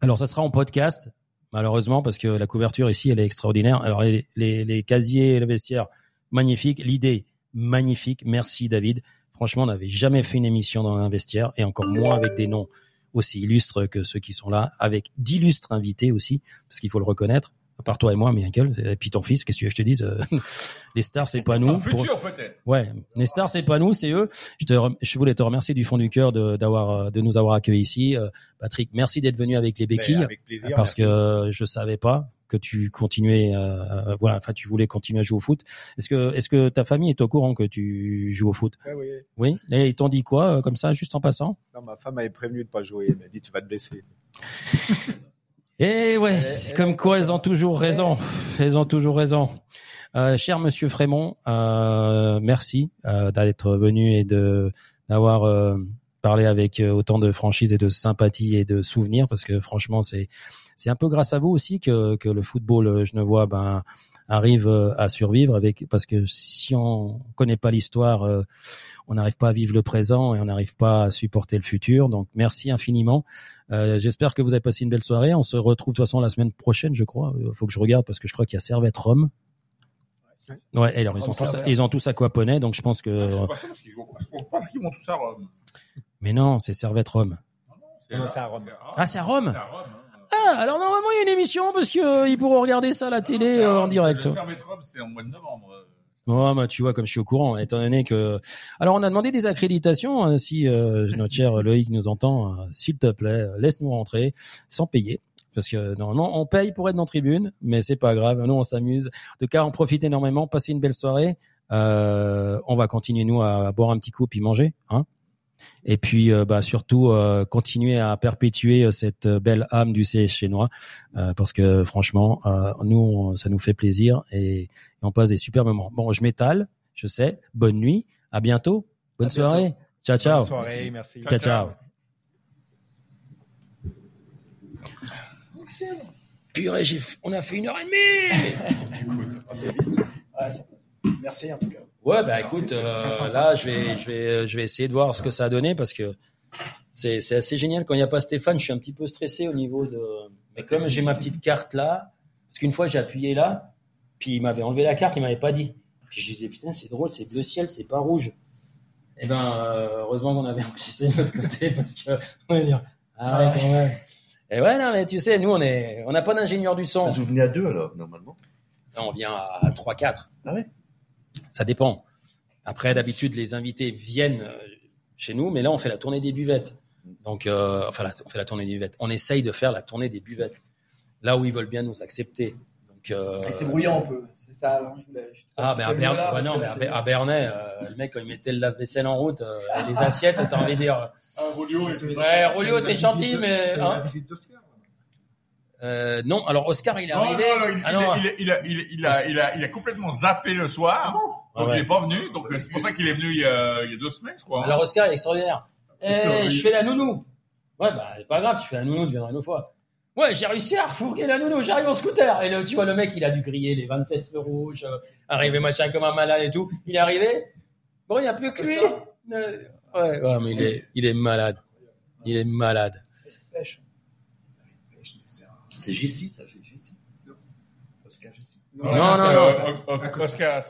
Alors ça sera en podcast, malheureusement parce que la couverture ici elle est extraordinaire. Alors les les, les casiers, et le vestiaire, magnifique. L'idée magnifique. Merci David. Franchement, on n'avait jamais fait une émission dans un vestiaire et encore moins avec des noms aussi illustres que ceux qui sont là, avec d'illustres invités aussi, parce qu'il faut le reconnaître. À part toi et moi, Michael, et puis ton fils, qu'est-ce que tu veux que je te dise euh, Les stars, c'est pas nous. Pour- futur, peut-être. Ouais, les stars, c'est pas nous, c'est eux. Je, te, rem- je voulais te remercier du fond du cœur de, d'avoir, euh, de nous avoir accueillis ici. Euh, Patrick, merci d'être venu avec les béquilles, Mais avec plaisir. parce merci. que je savais pas que tu continuais, euh, voilà, enfin, tu voulais continuer à jouer au foot. Est-ce que, est-ce que ta famille est au courant que tu joues au foot? Ouais, oui. Oui. Et ils t'ont dit quoi, euh, comme ça, juste en passant? Non, ma femme m'avait prévenu de pas jouer. Elle m'a dit tu vas te blesser. Eh ouais, eh, comme quoi elles ont toujours raison. Elles ont toujours raison. Euh, cher Monsieur Frémont, euh, merci euh, d'être venu et de d'avoir euh, parlé avec euh, autant de franchise et de sympathie et de souvenirs, parce que franchement, c'est c'est un peu grâce à vous aussi que que le football euh, genevois ben arrive euh, à survivre avec parce que si on connaît pas l'histoire, euh, on n'arrive pas à vivre le présent et on n'arrive pas à supporter le futur. Donc merci infiniment. Euh, J'espère que vous avez passé une belle soirée. On se retrouve de toute façon la semaine prochaine, je crois. Euh, faut que je regarde parce que je crois qu'il y a Servette Rome. Ouais, et alors ils ont, tous, ils ont tous aquaponais, donc je pense que Je vont, je pense qu'ils vont tous à Rome. Mais non, c'est Servette Rome. Non, c'est à Rome. Ah, c'est à Rome Hein. Ah, alors normalement, il y a une émission parce que euh, ils pourront regarder ça à la télé à euh, en direct. Le Servette Rome, c'est en mois de novembre. Ouais, bah, tu vois, comme je suis au courant, étant donné que... Alors, on a demandé des accréditations. hein, si euh, notre cher Loïc nous entend, euh, s'il te plaît, euh, laisse-nous rentrer sans payer. Parce que normalement, on paye pour être dans tribune, mais c'est pas grave. Nous, on s'amuse. En tout cas, on profite énormément, passer une belle soirée. Euh, on va continuer, nous, à, à boire un petit coup puis manger. Hein et puis, euh, bah, surtout, euh, continuer à perpétuer euh, cette belle âme du CS chinois. euh, parce que, franchement, euh, nous, on- ça nous fait plaisir et, et on passe des super moments. Bon, je m'étale, je sais. Bonne nuit. À bientôt. Bonne À bientôt. soirée. Ciao, ciao. Bonne soirée, merci. Ciao, ciao. Purée, j'ai, f- on a fait une heure et demie. Écoute, oh, c'est vite. Ouais, Merci en tout cas. Ouais, bah écoute, euh, là, je vais, je vais, je vais essayer de voir ce que ça a donné parce que c'est, c'est assez génial. Quand il n'y a pas Stéphane, je suis un petit peu stressé au niveau de. Mais comme j'ai ma petite carte là, parce qu'une fois j'ai appuyé là, puis il m'avait enlevé la carte, il m'avait pas dit. Puis je disais putain, c'est drôle, c'est bleu ciel, c'est pas rouge. Eh ben, euh, heureusement qu'on avait enregistré de l'autre côté parce que on va dire ah ouais, quand même. Et ouais, non, mais tu sais, nous on est, on n'a pas d'ingénieur du son. Ah, Vous venez à deux alors, normalement? Non, on vient à 3-4. Ah ouais? Ça dépend. Après, d'habitude, les invités viennent euh, chez nous, mais là, on fait la tournée des buvettes. Donc, euh, enfin, on fait la tournée des buvettes. On essaye de faire la tournée des buvettes. Là où ils veulent bien nous accepter. Donc, euh, Et c'est bruyant un peu. C'est ça. hein, je voulais- je- ah, mais à, Berne, là, non, mais à, Bernay, euh, le mec, quand il mettait le lave-vaisselle en route, euh, les assiettes, t'as envie de dire, Ah, Rolio et tout ça. ouais, Rolio, t'es gentil, mais, La visite d'Oscar. Euh, non, alors Oscar, il est arrivé. il, Ah, a, il, il a, il, a, il a complètement zappé le soir. donc Ah ouais. il est pas venu. Donc c'est pour ça qu'il est venu il y, a, il y a deux semaines, je crois. hein. Alors Oscar il est extraordinaire. Eh, je fais la nounou. Ouais, bah, c'est pas grave, tu fais la nounou, tu viendras une autre fois. Ouais, j'ai réussi à refourguer la nounou, j'arrive en scooter. Et là, tu vois, le mec, il a dû griller les 27 feux rouges, euh, arrivé machin comme un malade et tout. Il est arrivé. Bon, il n'y a plus que lui. Euh, ouais, ouais, mais il est, il est malade. Il est malade. C'est JC, ça, JC. Oscar JC. Non, non, non. Euh, Oscar,